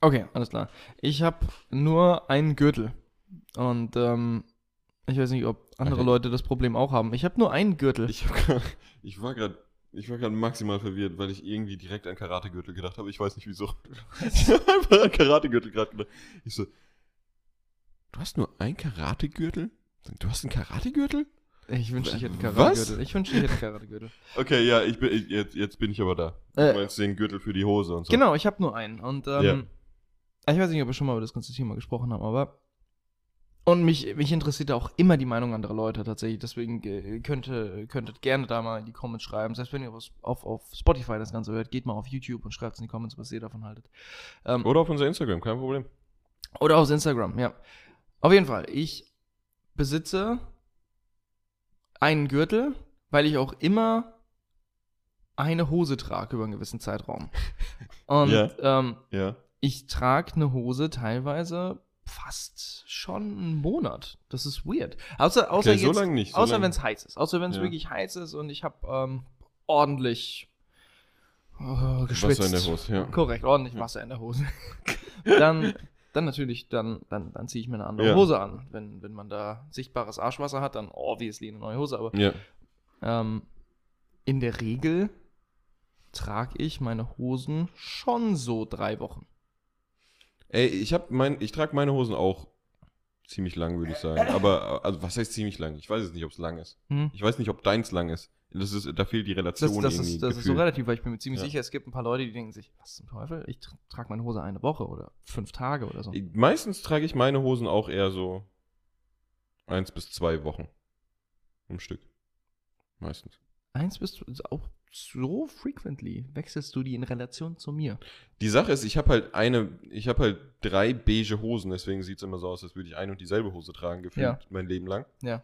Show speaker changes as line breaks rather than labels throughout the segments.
Okay, alles klar. Ich habe nur einen Gürtel. Und ähm, ich weiß nicht, ob andere
Okay.
Leute das Problem auch haben. Ich habe nur einen Gürtel.
Ich, grad, ich war gerade ich war gerade maximal verwirrt, weil ich irgendwie direkt an Karategürtel gedacht habe. Ich weiß nicht wieso. Ich habe einfach an Karategürtel gerade gedacht. Ich so, du hast nur einen Karategürtel? Du hast einen Karategürtel?
Ich wünschte, ich hätte einen
Was?
Karategürtel. Ich wünschte, ich hätte einen Karategürtel.
Okay, ja, ich bin, ich, jetzt, jetzt bin ich aber da.
Äh,
Du meinst den Gürtel für die Hose und so.
Genau, ich habe nur einen. Und ähm,
Ja.
Ich weiß nicht, ob wir schon mal über das ganze Thema gesprochen haben, aber. Und mich, mich interessiert auch immer die Meinung anderer Leute tatsächlich. Deswegen äh, könnte, könntet gerne da mal in die Comments schreiben. Selbst wenn ihr auf, auf, auf Spotify das Ganze hört, geht mal auf YouTube und schreibt in die Comments, was ihr davon haltet. Ähm,
Oder auf unser Instagram, kein Problem.
Oder aus Instagram, ja. Auf jeden Fall, ich besitze einen Gürtel, weil ich auch immer eine Hose trage über einen gewissen Zeitraum. Und
Ja.
ähm,
Ja.
Ich trage eine Hose teilweise fast schon einen Monat. Das ist weird. Außer, außer,
Okay, so nicht. So
außer wenn es heiß ist. Außer wenn es
Ja.
wirklich heiß ist und ich habe ähm, ordentlich äh, geschwitzt.
Wasser in der Hose, ja.
Korrekt, ordentlich Wasser in der Hose. dann, dann natürlich, dann, dann, dann ziehe ich mir eine andere
Ja.
Hose an. Wenn, wenn man da sichtbares Arschwasser hat, dann obviously eine neue Hose. Aber
Ja.
ähm, in der Regel trage ich meine Hosen schon so drei Wochen.
Ey, ich hab mein, ich trage meine Hosen auch ziemlich lang, würde ich sagen. Aber, also, was heißt ziemlich lang? Ich weiß jetzt nicht, ob es lang ist.
Hm?
Ich weiß nicht, ob deins lang ist. Das ist, da fehlt die Relation
Das, das,
irgendwie.
ist, das ist so relativ, weil ich bin mir ziemlich
Ja.
sicher, es gibt ein paar Leute, die denken sich, was zum Teufel, ich tra- trage meine Hose eine Woche oder fünf Tage oder so.
Meistens trage ich meine Hosen auch eher so eins bis zwei Wochen. Im Stück. Meistens.
Eins bist du auch so frequently wechselst du die in Relation zu mir.
Die Sache ist, ich habe halt eine, ich habe halt drei beige Hosen, deswegen sieht es immer so aus, als würde ich eine und dieselbe Hose tragen, gefühlt
Ja.
mein Leben lang.
Ja.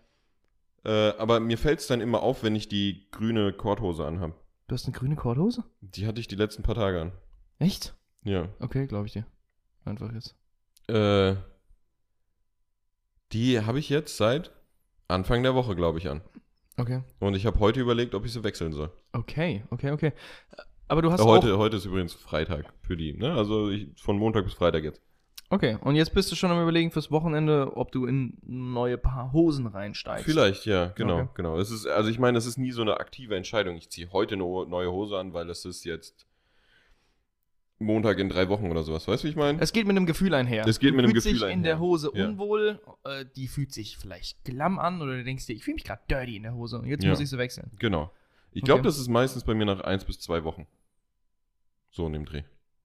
Äh, aber mir fällt es dann immer auf, wenn ich die grüne Korthose anhabe.
Du hast eine grüne Korthose?
Die hatte ich die letzten paar Tage an.
Echt?
Ja.
Okay, glaube ich dir. Einfach jetzt.
Äh, die habe ich jetzt seit Anfang der Woche, glaube ich, an.
Okay.
Und ich habe heute überlegt, ob ich sie wechseln soll.
Okay, okay, okay. Aber du hast
heute,
auch...
heute ist übrigens Freitag für die, ne? Also ich, von Montag bis Freitag jetzt.
Okay, und jetzt bist du schon am überlegen fürs Wochenende, ob du in neue Paar Hosen reinsteigst.
Vielleicht, ja, genau,
Okay.
genau. Es ist, also ich meine, es ist nie so eine aktive Entscheidung. Ich ziehe heute eine neue Hose an, weil es ist jetzt Montag in drei Wochen oder sowas. Weißt du, wie ich meine?
Es geht mit einem Gefühl einher.
Es geht
du
mit einem Gefühl
dich in
einher.
der Hose
Ja.
unwohl, äh, die fühlt sich vielleicht klamm an oder du denkst dir, ich fühle mich gerade dirty in der Hose und jetzt
Ja.
muss ich sie wechseln.
Genau. Ich glaube,
Okay.
das ist meistens bei mir nach eins bis zwei Wochen. So in dem Dreh.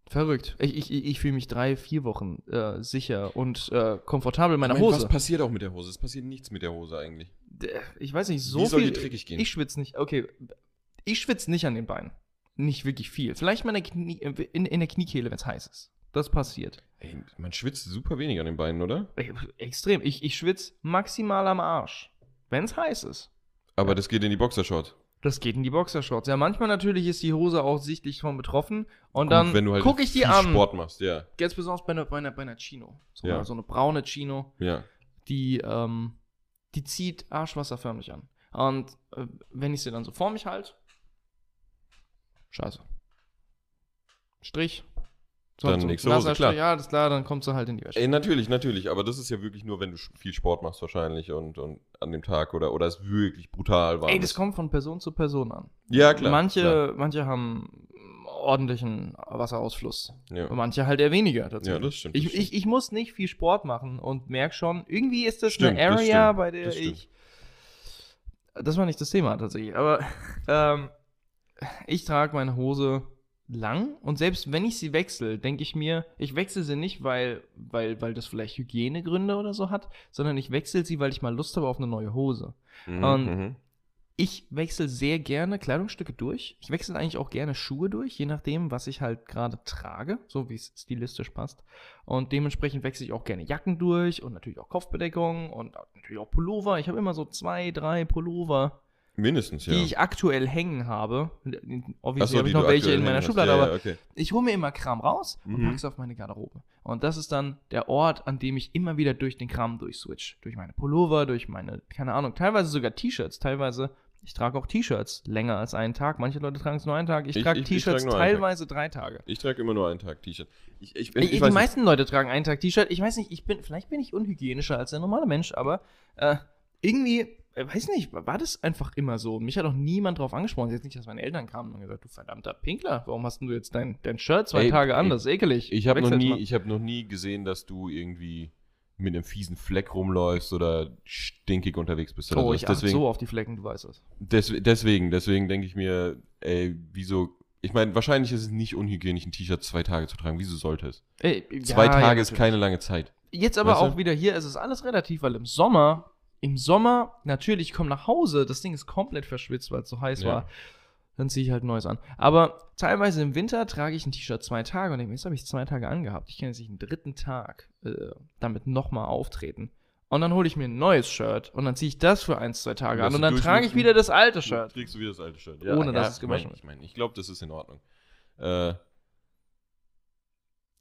Verrückt. Ich, ich, ich fühle mich drei, vier Wochen äh, sicher und äh, komfortabel in meiner
meine,
Hose.
Was passiert auch mit der Hose? Es passiert nichts mit der Hose eigentlich.
Ich weiß nicht, so
Wie soll
viel.
die dreckig gehen?
Ich schwitze nicht. Okay, ich schwitze nicht an den Beinen. Nicht wirklich viel. Vielleicht mal in der, Knie, in, in der Kniekehle, wenn es heiß ist. Das passiert.
Ey, man schwitzt super wenig an den Beinen, oder?
Ey, Extrem. Ich, ich schwitze maximal am Arsch. Wenn es heiß ist.
Aber das geht in die Boxershorts.
Das geht in die Boxershorts. Ja, manchmal natürlich ist die Hose auch sichtlich von betroffen. Und
Gut,
dann
wenn du halt
gucke ich die an.
Sport machst, ja.
Jetzt besonders bei einer, bei einer, bei einer Chino. So,
Ja.
eine, so eine braune Chino.
Ja.
die, ähm, die zieht Arschwasserförmig an. Und äh, wenn ich sie dann so vor mich halte, scheiße. Strich.
Dann
so,
nächste Hose, klar.
Ja, das ist klar, dann kommt sie halt in die Wäsche.
Ey, natürlich, natürlich. Aber das ist ja wirklich nur, wenn du viel Sport machst wahrscheinlich und, und an dem Tag oder, oder es wirklich brutal war.
Ey, das kommt von Person zu Person an.
Ja, klar.
manche,
Klar.
manche haben ordentlichen Wasserausfluss.
Ja.
Und manche halt eher weniger tatsächlich.
Ja, das stimmt, das
Ich,
stimmt.
ich, ich muss nicht viel Sport machen und merke schon, irgendwie ist das
Stimmt,
eine
das
Area,
stimmt,
bei der
das
ich. Das war nicht das Thema tatsächlich, aber ähm, ich trage meine Hose lang und selbst wenn ich sie wechsle, denke ich mir, ich wechsle sie nicht, weil, weil, weil das vielleicht Hygienegründe oder so hat, sondern ich wechsle sie, weil ich mal Lust habe auf eine neue Hose.
Mhm,
Und-
mhm.
Ich wechsle sehr gerne Kleidungsstücke durch. Ich wechsle eigentlich auch gerne Schuhe durch, je nachdem, was ich halt gerade trage, so wie es stilistisch passt. Und dementsprechend wechsle ich auch gerne Jacken durch und natürlich auch Kopfbedeckung und natürlich auch Pullover. Ich habe immer so zwei, drei Pullover,
Mindestens, ja.
die ich aktuell hängen habe. Obviously
so,
habe ich noch welche in meiner. Schublade,
ja,
aber
ja, okay.
ich hole mir immer Kram raus und
Mhm.
packe es auf meine Garderobe. Und das ist dann der Ort, an dem ich immer wieder durch den Kram durchswitch. Durch meine Pullover, durch meine, keine Ahnung, teilweise sogar T-Shirts, teilweise Ich trage auch T-Shirts länger als einen Tag. Manche Leute tragen es nur einen Tag. Ich,
Ich-
trage T-Shirts
trage nur einen Tag.
teilweise drei Tage.
Ich trage immer nur einen Tag T-Shirt. Ich, ich, ich,
Ich, die
weiß nicht.
meisten Leute tragen einen Tag T-Shirt. Ich weiß nicht, ich bin, vielleicht bin ich unhygienischer als der normale Mensch, aber äh, irgendwie, äh, weiß nicht, war das einfach immer so. Mich hat auch niemand drauf angesprochen. Jetzt nicht, dass meine Eltern kamen und gesagt, du verdammter Pinkler, warum hast du jetzt dein, dein Shirt zwei
Ey,
Tage an?
ey,
Das ist ekelig.
Ich habe noch, nie- ich hab noch nie gesehen, dass du irgendwie mit einem fiesen Fleck rumläufst oder stinkig unterwegs bist. Oder
Oh,
so.
ich achte
deswegen,
so auf die Flecken, du weißt es.
des, deswegen, deswegen denke ich mir, ey, wieso. Ich meine, wahrscheinlich ist es nicht unhygienisch, ein T-Shirt zwei Tage zu tragen. Wieso sollte es?
Ey,
Zwei
ja, ja,
Tage ist
natürlich.
keine lange Zeit.
Jetzt aber
Weißt du?
auch wieder hier, es ist alles relativ, weil im Sommer, im Sommer, natürlich, ich komme nach Hause, das Ding ist komplett verschwitzt, weil es so heiß
Ja.
war. Dann ziehe ich halt ein neues an. Aber teilweise im Winter trage ich ein T-Shirt zwei Tage und denke mir, jetzt habe ich zwei Tage angehabt. Ich kann jetzt nicht einen dritten Tag äh, damit nochmal auftreten. Und dann hole ich mir ein neues Shirt und dann ziehe ich das für ein, zwei Tage an und dann trage ich wieder das alte Shirt.
Kriegst du wieder das alte Shirt.
Ohne, dass es
ich mein,
gewaschen wird.
Ich meine, ich glaube, das ist in Ordnung. Äh,
Aber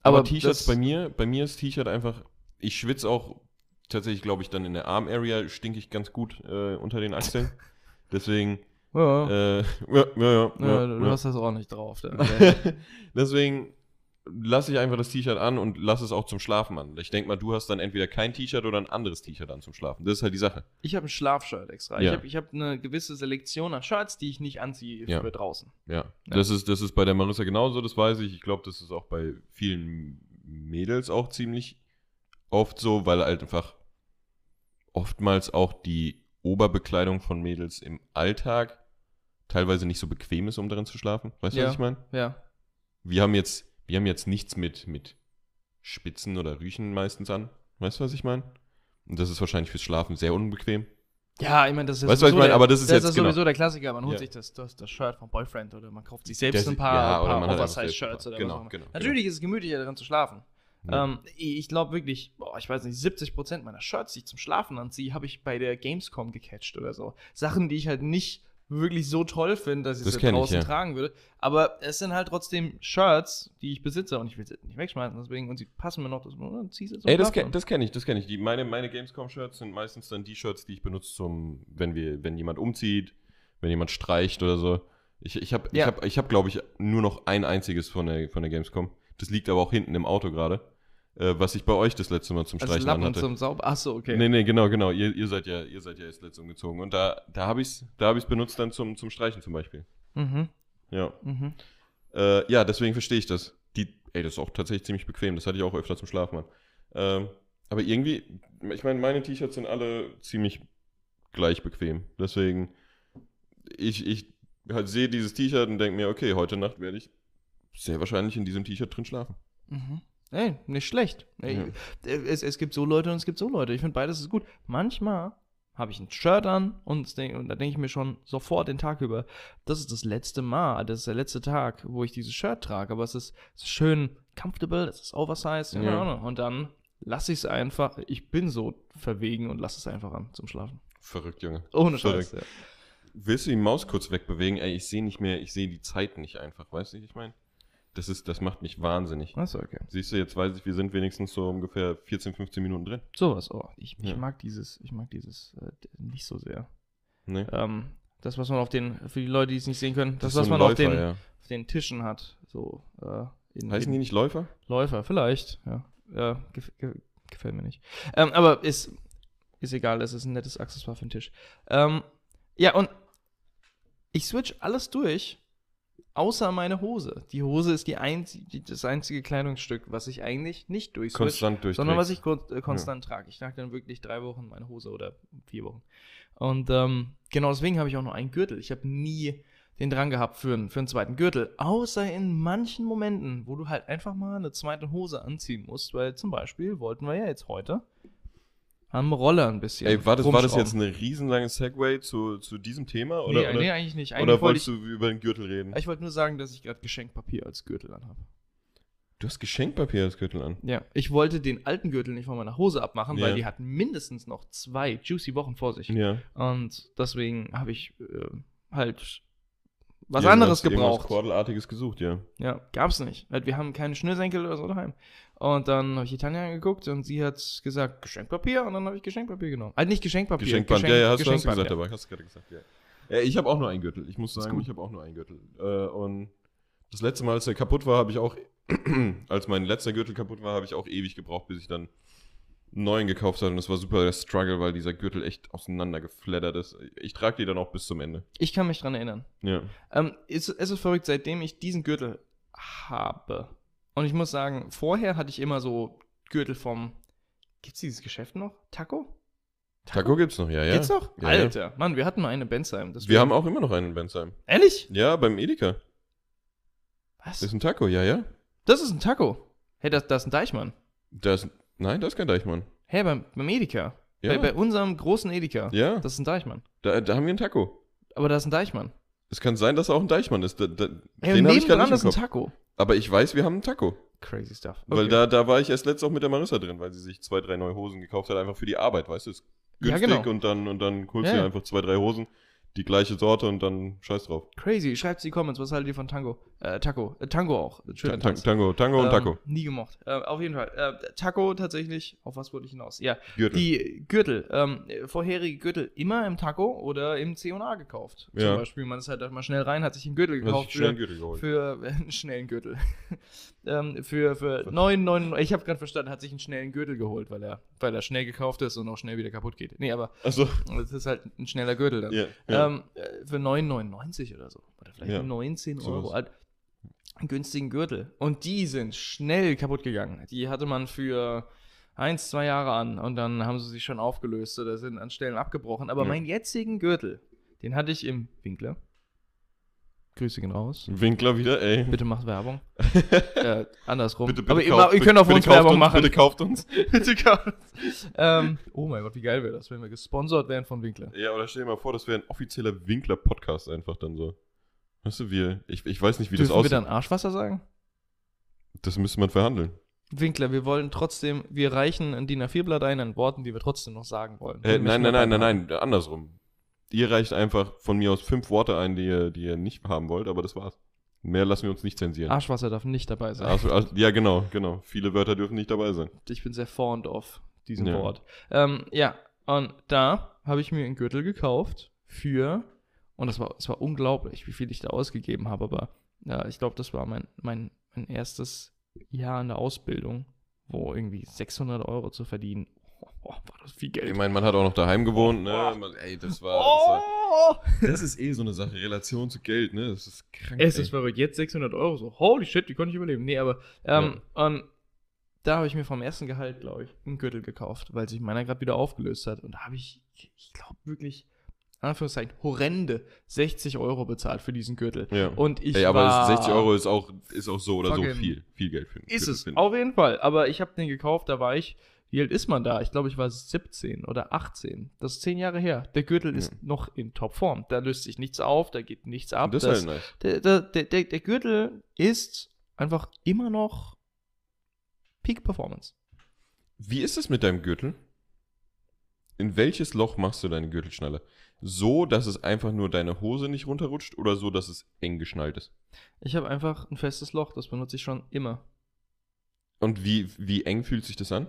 Aber T-Shirts bei mir, bei mir ist T-Shirt einfach, ich schwitze auch tatsächlich, glaube ich, dann in der Arm-Area stinke ich ganz gut äh, unter den Achseln. Deswegen,
Ja,
äh, ja, ja, ja,
du hast das auch nicht drauf.
Deswegen lasse ich einfach das T-Shirt an und lasse es auch zum Schlafen an. Ich denke mal, du hast dann entweder kein T-Shirt oder ein anderes T-Shirt an zum Schlafen. Das ist halt die Sache.
Ich habe ein Schlafshirt extra.
Ja.
Ich habe hab eine gewisse Selektion an Shirts, die ich nicht anziehe
Ja.
für draußen.
Ja,
Ja.
Das, ist, das ist bei der Marissa genauso, das weiß ich. Ich glaube, das ist auch bei vielen Mädels auch ziemlich oft so, weil halt einfach oftmals auch die Oberbekleidung von Mädels im Alltag teilweise nicht so bequem ist, um darin zu schlafen. Weißt du,
Ja.
was ich meine?
Ja.
Wir haben jetzt, wir haben jetzt nichts mit, mit Spitzen oder Rüchen meistens an. Weißt du, was ich meine? Und das ist wahrscheinlich fürs Schlafen sehr unbequem.
Ja, ich meine, das ist
Weißt was ich
sowieso
meine?
der-
Aber das ist
das
jetzt
ist
genau.
sowieso der Klassiker. Man holt
Ja.
sich das, das, das Shirt vom Boyfriend oder man kauft sich selbst
Das-
ein paar,
ja, oder
paar Oversize-Shirts
selbst-
oder
genau,
auch immer.
genau,
Natürlich ist es gemütlicher, darin zu schlafen.
Ja.
Ähm, ich glaube wirklich, boah, ich weiß nicht, 70% meiner Shirts, die ich zum Schlafen anziehe, habe ich bei der Gamescom gecatcht oder so. Sachen, die ich halt nicht wirklich so toll finde, dass ich
Das
sie
kenn ich,
draußen
ja.
tragen würde. Aber es sind halt trotzdem Shirts, die ich besitze und ich will sie nicht wegschmeißen. Deswegen, und sie passen mir noch, das, dann zieh sie
Ey, das,
an.
das kenne ich, das kenne ich. Die, meine meine Gamescom-Shirts sind meistens dann die Shirts, die ich benutze, zum, wenn, wir, wenn jemand umzieht, wenn jemand streicht oder so. Ich, ich habe,
Ja.
ich hab, ich hab, glaube ich, nur noch ein einziges von der, von der Gamescom. Das liegt aber auch hinten im Auto gerade. Äh, was ich bei euch das letzte Mal zum
Als
Streichen
Lappen
anhatte.
zum Sauber. Achso, okay.
Nee, nee, genau, genau. Ihr, ihr seid ja, ihr seid ja erst letztes umgezogen. Und da, da habe ich es da hab ich's benutzt dann zum, zum Streichen zum Beispiel.
Mhm.
Ja.
Mhm.
Äh, ja, deswegen verstehe ich das. Die, ey, das ist auch tatsächlich ziemlich bequem. Das hatte ich auch öfter zum Schlafen an. Ähm, aber irgendwie, ich meine, meine T-Shirts sind alle ziemlich gleich bequem. Deswegen, ich, ich halt sehe dieses T-Shirt und denke mir, okay, heute Nacht werde ich sehr wahrscheinlich in diesem T-Shirt drin schlafen.
Mhm. Ey, nicht schlecht. Ey,
Ja.
es, es gibt so Leute und es gibt so Leute. Ich finde beides ist gut. Manchmal habe ich ein Shirt an und, denk, und da denke ich mir schon sofort den Tag über, das ist das letzte Mal, das ist der letzte Tag, wo ich dieses Shirt trage. Aber es ist, es ist schön comfortable, es ist oversized,
Ja.
Ahnung. Und dann lasse ich es einfach, ich bin so verwegen und lasse es einfach an zum Schlafen.
Verrückt, Junge.
Ohne. Scheiß. Ja.
Willst du die Maus kurz wegbewegen? Ey, ich sehe nicht mehr, ich sehe die Zeit nicht einfach. Weißt du, wie ich meine? Das ist, das macht mich wahnsinnig.
Achso, okay.
Siehst du, jetzt weiß ich, wir sind wenigstens so ungefähr 14, 15 Minuten drin.
Sowas, oh. Ich, ich
Ja.
mag dieses, ich mag dieses äh, nicht so sehr.
Ne?
Ähm, das, was man auf den, für die Leute, die es nicht sehen können, das,
ist
was
so
man auf, den,
ja.
auf den Tischen hat. So, äh, in,
Heißen
in
die nicht Läufer?
Läufer, vielleicht, ja. Ja, gef ge gefällt mir nicht. Ähm, aber ist, ist egal, es ist ein nettes Accessoire für den Tisch. Ähm, ja, und ich switch alles durch, außer meine Hose. Die Hose ist die einzi die, das einzige Kleidungsstück, was ich eigentlich nicht durchswitch, sondern was ich kon äh, konstant trage. Ich trage dann wirklich drei Wochen meine Hose oder vier Wochen. Und ähm, genau deswegen habe ich auch nur einen Gürtel. Ich habe nie den Drang gehabt für, einen- für einen zweiten Gürtel. Außer in manchen Momenten, wo du halt einfach mal eine zweite Hose anziehen musst. Weil zum Beispiel wollten wir ja jetzt heute am Roller ein bisschen.
Ey, war das, war das jetzt eine riesenlange Segway zu, zu diesem Thema? Oder,
nee,
oder,
nee, eigentlich nicht. Eigentlich
oder
wollte
wolltest
ich,
du über den Gürtel reden?
ich wollte nur sagen, dass ich gerade Geschenkpapier als Gürtel anhabe.
Du hast Geschenkpapier als Gürtel an.
Ja, ich wollte den alten Gürtel nicht von meiner Hose abmachen,
Ja.
weil die hatten mindestens noch zwei juicy Wochen vor sich.
Ja.
Und deswegen habe ich äh, halt was
Irgendwas-
anderes gebraucht.
Kordelartiges gesucht, ja.
Ja, gab's nicht. Weil wir haben keine Schnürsenkel oder so daheim. Und dann habe ich die Tanja angeguckt und sie hat gesagt, Geschenkpapier. Und dann habe ich Geschenkpapier genommen. Also nicht Geschenkpapier.
Geschenkband,
Geschenk-
ja, ja, hast, du- hast du
Geschenkband,
gesagt
ja.
dabei, hast du gerade gesagt, ja. Ja, ich habe auch nur einen Gürtel. Ich muss sagen, ich habe auch nur einen Gürtel. Äh, und das letzte Mal, als der kaputt war, habe ich auch, als mein letzter Gürtel kaputt war, habe ich auch ewig gebraucht, bis ich dann einen neuen gekauft habe. Und das war super der Struggle, weil dieser Gürtel echt auseinandergeflattert ist. Ich trage die dann auch bis zum Ende.
Ich kann mich dran erinnern.
Ja.
Ähm, es, es ist verrückt, seitdem ich diesen Gürtel habe. Und ich muss sagen, vorher hatte ich immer so Gürtel vom. Gibt's dieses Geschäft noch? Taco?
Taco gibt's noch, ja, ja.
Gibt's noch?
Ja, ja.
Alter, Mann, wir hatten mal eine Bensheim. Das
Wir haben auch immer noch einen in Bensheim.
Ehrlich?
Ja, beim Edeka.
Was?
Das ist ein Taco, ja, ja.
Das ist ein Taco. Hey, das, das ist ein Deichmann.
Das, nein, das ist kein Deichmann.
Hey, beim, beim Edeka.
Ja,
Bei, bei unserem großen Edeka.
ja
Das ist ein Deichmann.
da, da haben wir einen Taco.
Aber da ist ein Deichmann.
Es kann sein, dass er auch ein Deichmann ist. Da, da,
Hey,
den habe ich gerade nicht
ist
im
ein
Kopf.
Taco.
Aber ich weiß, wir haben einen Taco.
Crazy stuff.
Weil
Okay.
da, da war ich erst letztes auch mit der Marissa drin, weil sie sich zwei, drei neue Hosen gekauft hat, einfach für die Arbeit, weißt du? Ist
Ja,
günstig
genau.
und dann, und dann holst du
ja.
einfach zwei, drei Hosen, die gleiche Sorte und dann scheiß drauf.
Crazy. Schreibt in die Comments, was haltet ihr von Tango? Äh, Taco. Äh, Tango auch. Schöner
Ta-
Tanz.
Tango, Tango und
Ähm,
Taco.
Nie gemocht. Äh, auf jeden Fall. Äh, Taco tatsächlich. Auf was wollte ich hinaus? Ja.
Gürtel.
Die Gürtel. Ähm, äh, vorherige Gürtel immer im Taco oder im C&A gekauft.
Ja.
Zum Beispiel, man ist halt mal schnell rein, hat sich einen Gürtel gekauft.
schnell einen
Für,
Gürtel geholt.
für einen schnellen Gürtel. ähm, für für 9, 9, ich habe gerade verstanden, hat sich einen schnellen Gürtel geholt, weil er, weil er schnell gekauft ist und auch schnell wieder kaputt geht. Nee, aber
Achso,
das ist halt ein schneller Gürtel dann.
ja. Ja.
Ähm, äh, für 9,99 oder so. Oder vielleicht
Ja.
19
So
Euro. Halt, einen günstigen Gürtel. Und die sind schnell kaputt gegangen. Die hatte man für eins, zwei Jahre an und dann haben sie sich schon aufgelöst oder sind an Stellen abgebrochen. Aber
Ja.
meinen jetzigen Gürtel, den hatte ich im Winkler. Grüße gehen raus.
Winkler wieder, ey.
Bitte macht Werbung. äh, andersrum.
Bitte, bitte
Aber ihr,
kauft-
ihr könnt auf uns Werbung
uns,
machen.
Bitte kauft uns.
Bitte kauft. ähm, oh mein Gott, wie geil wäre das, wenn wir gesponsert wären von Winkler.
Ja, oder stell dir mal vor, das wäre ein offizieller Winkler-Podcast einfach dann so. Weißt du, wir, ich, ich weiß nicht, wie das
Dürfen wir
aussieht.
dann Arschwasser sagen?
Das müsste man verhandeln.
Winkler, wir wollen trotzdem, wir reichen ein DIN A4-Blatt ein an Worten, die wir trotzdem noch sagen wollen.
Äh, nein, nein, nein, nein, nein, andersrum. Ihr reicht einfach von mir aus fünf Worte ein, die ihr, die ihr nicht haben wollt, aber das war's. Mehr lassen wir uns nicht zensieren.
Arschwasser darf nicht dabei sein.
Also, also, ja, genau, genau. Viele Wörter dürfen nicht dabei sein.
Ich bin sehr fond of diesem
Ja.
Wort. Ähm, ja, und da habe ich mir einen Gürtel gekauft für, und das war, das war unglaublich, wie viel ich da ausgegeben habe, aber ja, ich glaube, das war mein, mein, mein erstes Jahr in der Ausbildung, wo irgendwie 600 Euro zu verdienen, oh, war das viel Geld.
Ich meine, man hat auch noch daheim gewohnt, ne? Man, ey, das war, das war.
oh!
Das ist eh so eine Sache, Relation zu Geld, ne? Das ist krank.
Es
ey.
ist verrückt. Jetzt 600 Euro. So, holy shit, wie konnte ich überleben? Nee, aber ähm, und da habe ich mir vom ersten Gehalt, glaube ich, einen Gürtel gekauft, weil sich meiner gerade wieder aufgelöst hat. Und da habe ich, ich glaube wirklich, Anführungszeichen, horrende 60 Euro bezahlt für diesen Gürtel.
Ja.
Und ich
Ey, aber
war,
60 Euro ist auch, ist auch so oder so viel. Viel Geld für einen
Ist
Gürtel,
es,
finde ich.
auf jeden Fall. Aber ich habe den gekauft, da war ich, wie alt ist man da? Ich glaube, ich war 17 oder 18. Das ist 10 Jahre her. Der Gürtel ist
Ja.
noch in Topform. Da löst sich nichts auf, da geht nichts ab.
Das ist halt nice.
der, der, der, der, der Gürtel ist einfach immer noch Peak Performance.
Wie ist es mit deinem Gürtel? In welches Loch machst du deine Gürtelschnalle? So, dass es einfach nur deine Hose nicht runterrutscht oder so, dass es eng geschnallt ist?
Ich habe einfach ein festes Loch, das benutze ich schon immer.
Und wie, wie eng fühlt sich das an?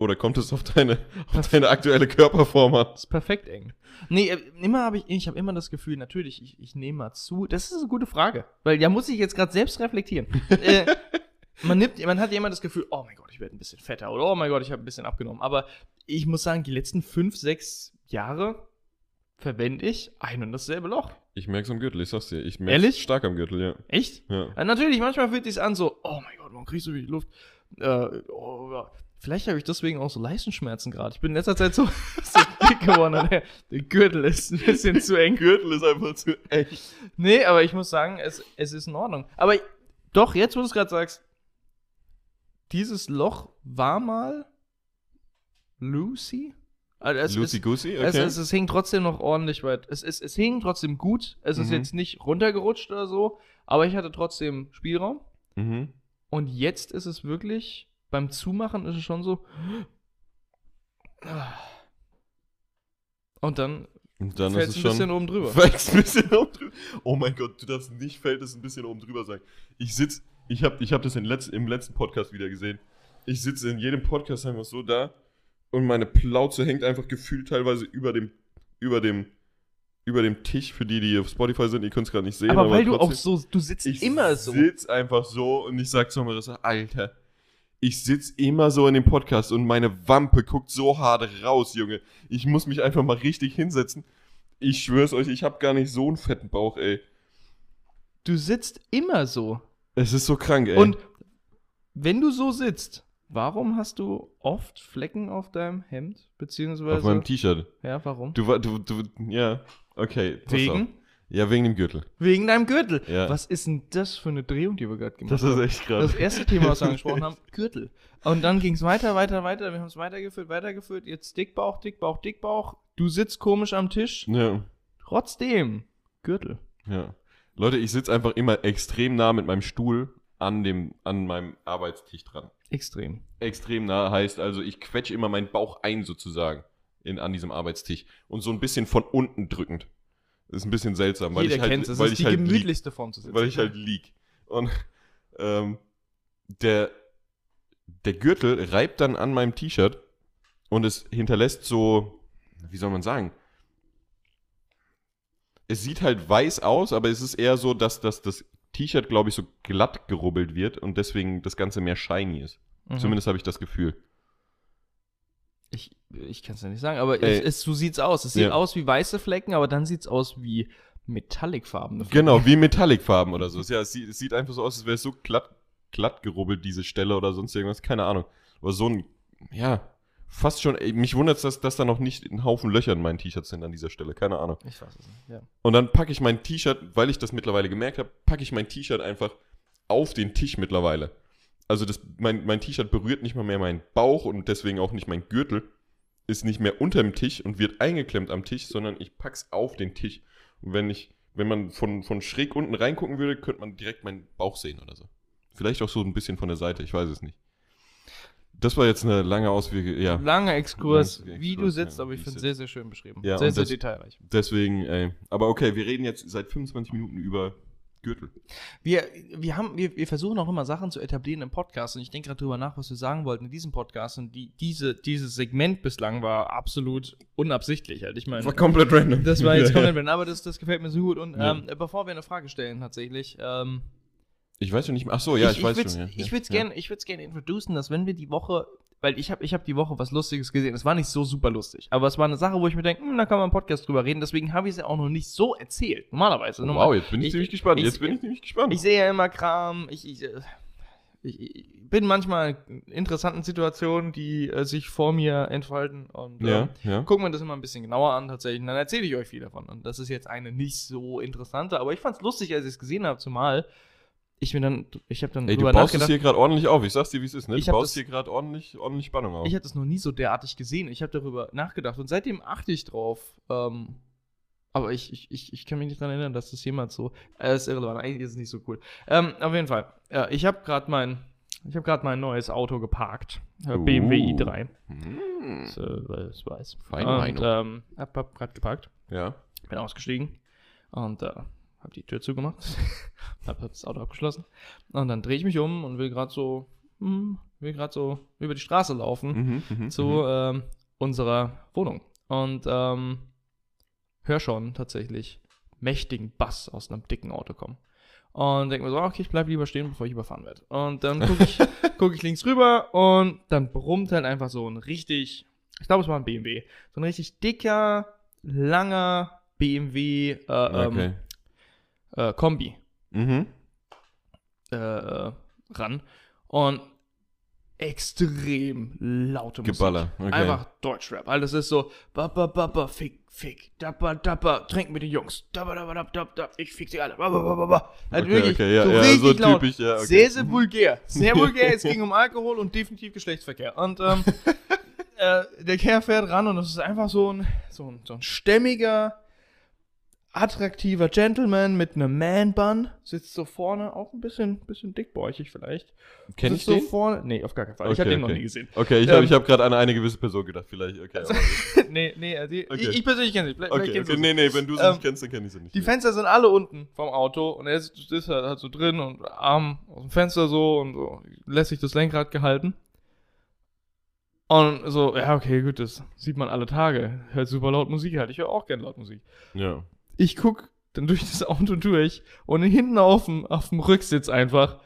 Oder kommt es auf deine, auf deine aktuelle Körperform an?
Das ist perfekt eng. Nee, äh, immer habe ich, ich habe immer das Gefühl, natürlich, ich, ich nehme mal zu. Das ist eine gute Frage, weil ja muss ich jetzt gerade selbst reflektieren. äh, man nimmt, man hat ja immer das Gefühl, oh mein Gott, ich werde ein bisschen fetter oder oh mein Gott, ich habe ein bisschen abgenommen. Aber ich muss sagen, die letzten fünf, sechs Jahre verwende ich ein und dasselbe Loch.
Ich merke es am Gürtel, ich sag's dir. Ich merke
Ehrlich?
stark am Gürtel, ja.
Echt?
ja.
Ja, natürlich, manchmal fühlt sich an so, oh mein Gott, warum kriegst du wie die Luft? Äh, oh. Vielleicht habe ich deswegen auch so Leistenschmerzen gerade. Ich bin in letzter Zeit so, so dick geworden. Der, der Gürtel ist ein bisschen zu eng.
Gürtel ist einfach zu eng.
Nee, aber ich muss sagen, es, es ist in Ordnung. Aber ich- doch, jetzt, wo du es gerade sagst, dieses Loch war mal Lucy? Also es,
Lucy
es,
Goosey,
es,
okay.
es, es hing trotzdem noch ordentlich weit. Es, es, es hing trotzdem gut. Es ist
Mhm.
jetzt nicht runtergerutscht oder so. Aber ich hatte trotzdem Spielraum.
mhm.
Und jetzt ist es wirklich, beim Zumachen ist es schon so. Und dann
Und dann
fällt es ein bisschen oben drüber.
Fällt's ein bisschen oben drüber. Oh mein Gott, du darfst nicht fällt es ein bisschen oben drüber sagen. Ich sitz, ich habe ich hab das letz, im letzten Podcast wieder gesehen. Ich sitze in jedem Podcast einfach so da und meine Plauze hängt einfach gefühlt teilweise über dem, über dem über dem Tisch, für die, die auf Spotify sind, ihr könnt es gerade nicht sehen.
aber weil du auch
trotzdem-
so, du sitzt
ich
immer so.
sitz einfach so und ich sag zu Marissa, Alter, ich sitz immer so in dem Podcast und meine Wampe guckt so hart raus, Junge. Ich muss mich einfach mal richtig hinsetzen. Ich schwör's euch, ich hab gar nicht so einen fetten Bauch, ey.
Du sitzt immer so.
Es ist so krank, ey.
Und wenn du so sitzt, warum hast du oft Flecken auf deinem Hemd? Beziehungsweise.
auf meinem T-Shirt.
ja, warum?
Du, du, du, ja, okay.
Wegen?
Ja, wegen dem Gürtel.
Wegen deinem Gürtel.
Ja.
Was ist denn das für eine Drehung, die wir gerade gemacht
Das
haben?
ist echt krass.
Das erste Thema, was wir angesprochen haben, Gürtel. Und dann ging es weiter, weiter, weiter. Wir haben es weitergeführt, weitergeführt. Jetzt Dickbauch, Dickbauch, Dickbauch. Du sitzt komisch am Tisch.
Ja,
Trotzdem, Gürtel.
ja. Leute, ich sitze einfach immer extrem nah mit meinem Stuhl an, dem, an meinem Arbeitstisch dran.
Extrem.
Extrem nah heißt also, ich quetsche immer meinen Bauch ein sozusagen in, an diesem Arbeitstisch. Und so ein bisschen von unten drückend. Ist ein bisschen seltsam, weil
Jeder
ich halt,
kennt es.
weil
Das
ich
ist die
halt lieg,
gemütlichste Form zu sitzen.
weil ich halt lieg. Und ähm, der, der Gürtel reibt dann an meinem T-Shirt und es hinterlässt so, wie soll man sagen? Es sieht halt weiß aus, aber es ist eher so, dass, dass das T-Shirt, glaube ich, so glatt gerubbelt wird und deswegen das Ganze mehr shiny ist.
Mhm.
Zumindest habe ich das Gefühl.
Ich, ich kann es ja nicht sagen, aber es, es, so sieht's aus. Es sieht
Ja.
aus wie weiße Flecken, aber dann sieht's aus wie metallicfarbene Flecken.
Genau, wie Metallicfarben oder so. Ja, es sieht, es sieht einfach so aus, als wäre es so glatt, glatt gerubbelt, diese Stelle oder sonst irgendwas. Keine Ahnung. Aber so ein, ja, fast schon, ey, mich wundert es, dass, dass da noch nicht ein Haufen Löcher in meinen T-Shirts sind an dieser Stelle. Keine Ahnung.
Ich weiß es nicht. Ja.
Und dann packe ich mein T-Shirt, weil ich das mittlerweile gemerkt habe, packe ich mein T-Shirt einfach auf den Tisch mittlerweile. Also das, mein, mein T-Shirt berührt nicht mal mehr meinen Bauch und deswegen auch nicht mein Gürtel. Ist nicht mehr unter dem Tisch und wird eingeklemmt am Tisch, sondern ich pack's auf den Tisch. Und wenn ich, wenn man von, von schräg unten reingucken würde, könnte man direkt meinen Bauch sehen oder so. Vielleicht auch so ein bisschen von der Seite, ich weiß es nicht. Das war jetzt eine lange Auswege, ja.
Langer Exkurs,
Langer
wie du
Exkurs,
sitzt,
ja,
aber ich finde
ich
sehr, sehr schön beschrieben.
Ja,
sehr, sehr detailreich.
Deswegen, ey. Aber okay, wir reden jetzt seit 25 Minuten über Gürtel.
Wir, wir, haben, wir, wir versuchen auch immer Sachen zu etablieren im Podcast und ich denke gerade drüber nach, was wir sagen wollten in diesem Podcast und die, diese, dieses Segment bislang war absolut unabsichtlich. Halt. Ich meine,
komplett random.
das war jetzt komplett, aber das, das gefällt mir so gut. Und
Ja.
ähm, bevor wir eine Frage stellen, tatsächlich, ähm,
Ich weiß schon nicht mehr. Ach so, ja, ich, weiß
würd's-
schon. Ja.
Ich
ja,
würde es
ja.
gerne ich würd's gerne introducen, dass wenn wir die Woche, weil ich habe ich hab die Woche was Lustiges gesehen. Es war nicht so super lustig, aber es war eine Sache, wo ich mir denke, hm, da kann man im Podcast drüber reden. Deswegen habe ich es ja auch noch nicht so erzählt. Normalerweise. normal-
Wow, jetzt bin ich,
Ich-
ziemlich gespannt.
ich-
jetzt bin ich ziemlich gespannt.
Ich sehe ja immer Kram. Ich, ich, äh, ich, ich bin manchmal in interessanten Situationen, die äh, sich vor mir entfalten. Und
ja,
ähm,
ja.
gucken wir das immer ein bisschen genauer an, tatsächlich. Und dann erzähle ich euch viel davon. Und das ist jetzt eine nicht so interessante, aber ich fand es lustig, als ich es gesehen habe, zumal ich mir dann, ich habe dann
Ey, du baust es hier gerade ordentlich auf. Ich sag's dir, wie es ist, ne?
Ich
Du
hab
baust
das-
hier gerade ordentlich, ordentlich Spannung auf.
Ich habe das noch nie so derartig gesehen. Ich habe darüber nachgedacht und seitdem achte ich drauf. Ähm, aber ich, ich, ich, ich kann mich nicht daran erinnern, dass das jemals so. Äh, ist irrelevant. Eigentlich ist es nicht so cool. Ähm, auf jeden Fall. Ja, ich habe gerade mein, ich habe gerade mein neues Auto geparkt. Äh, BMW
Uh.
i3.
Hm.
Äh, das weiß.
Feine
und,
Meinung.
ähm, hab, hab gerade geparkt.
Ja.
Bin ausgestiegen und äh, habe die Tür zugemacht. hab das Auto abgeschlossen. Und dann drehe ich mich um und will gerade so, hm, will gerade so über die Straße laufen
Mhm, mhm,
zu
mhm.
ähm, unserer Wohnung. Und ähm, hör schon tatsächlich mächtigen Bass aus einem dicken Auto kommen. Und denke mir so, okay, ich bleib lieber stehen, bevor ich überfahren werde. Und dann gucke ich, guck ich links rüber und dann brummt halt einfach so ein richtig, ich glaube, es war ein BMW, so ein richtig dicker, langer BMW äh,
Okay.
ähm, äh, Kombi
Mhm.
äh, ran. Und extrem laute Musik.
Geballer. Okay.
Einfach Deutschrap. Alles ist so, bappa, bappa, fick, fick, dappa, dappa, trink mit den Jungs, dappa, dappa, dappa, dappa, ich fick sie alle, bappa, bappa, bappa. Halt
Okay,
wirklich
okay, ja,
so
ja,
richtig
so
laut.
typisch, ja, okay.
Sehr, sehr vulgär. Sehr vulgär. es ging um Alkohol und definitiv Geschlechtsverkehr. Und ähm, äh, der Kerl fährt ran und es ist einfach so ein, so ein, so ein stämmiger, attraktiver Gentleman mit einem Man-Bun. Sitzt so vorne, auch ein bisschen, bisschen dickbäuchig vielleicht.
Kenn ich
Sitzt so
den?
vorne. Nee, auf gar keinen Fall. ich
Okay,
habe den noch
okay.
nie gesehen.
Okay, ich
Ähm,
habe ich hab gerade an eine gewisse Person gedacht, vielleicht. Okay, aber,
nee, nee, also
Okay.
ich, ich persönlich kenne sie. Vielleicht, vielleicht
okay,
kennst
okay nee, nee, wenn du sie
Ähm,
nicht kennst, dann kenn ich sie nicht.
Die Fenster sind alle unten vom Auto und er ist, ist halt, halt so drin und Arm aus dem Fenster so und so lässt sich das Lenkrad gehalten. Und so, ja, okay, gut, das sieht man alle Tage. Hört super laut Musik halt. Ich höre auch gerne laut Musik.
Ja.
Ich guck dann durch das Auto durch und hinten auf dem, auf dem Rücksitz einfach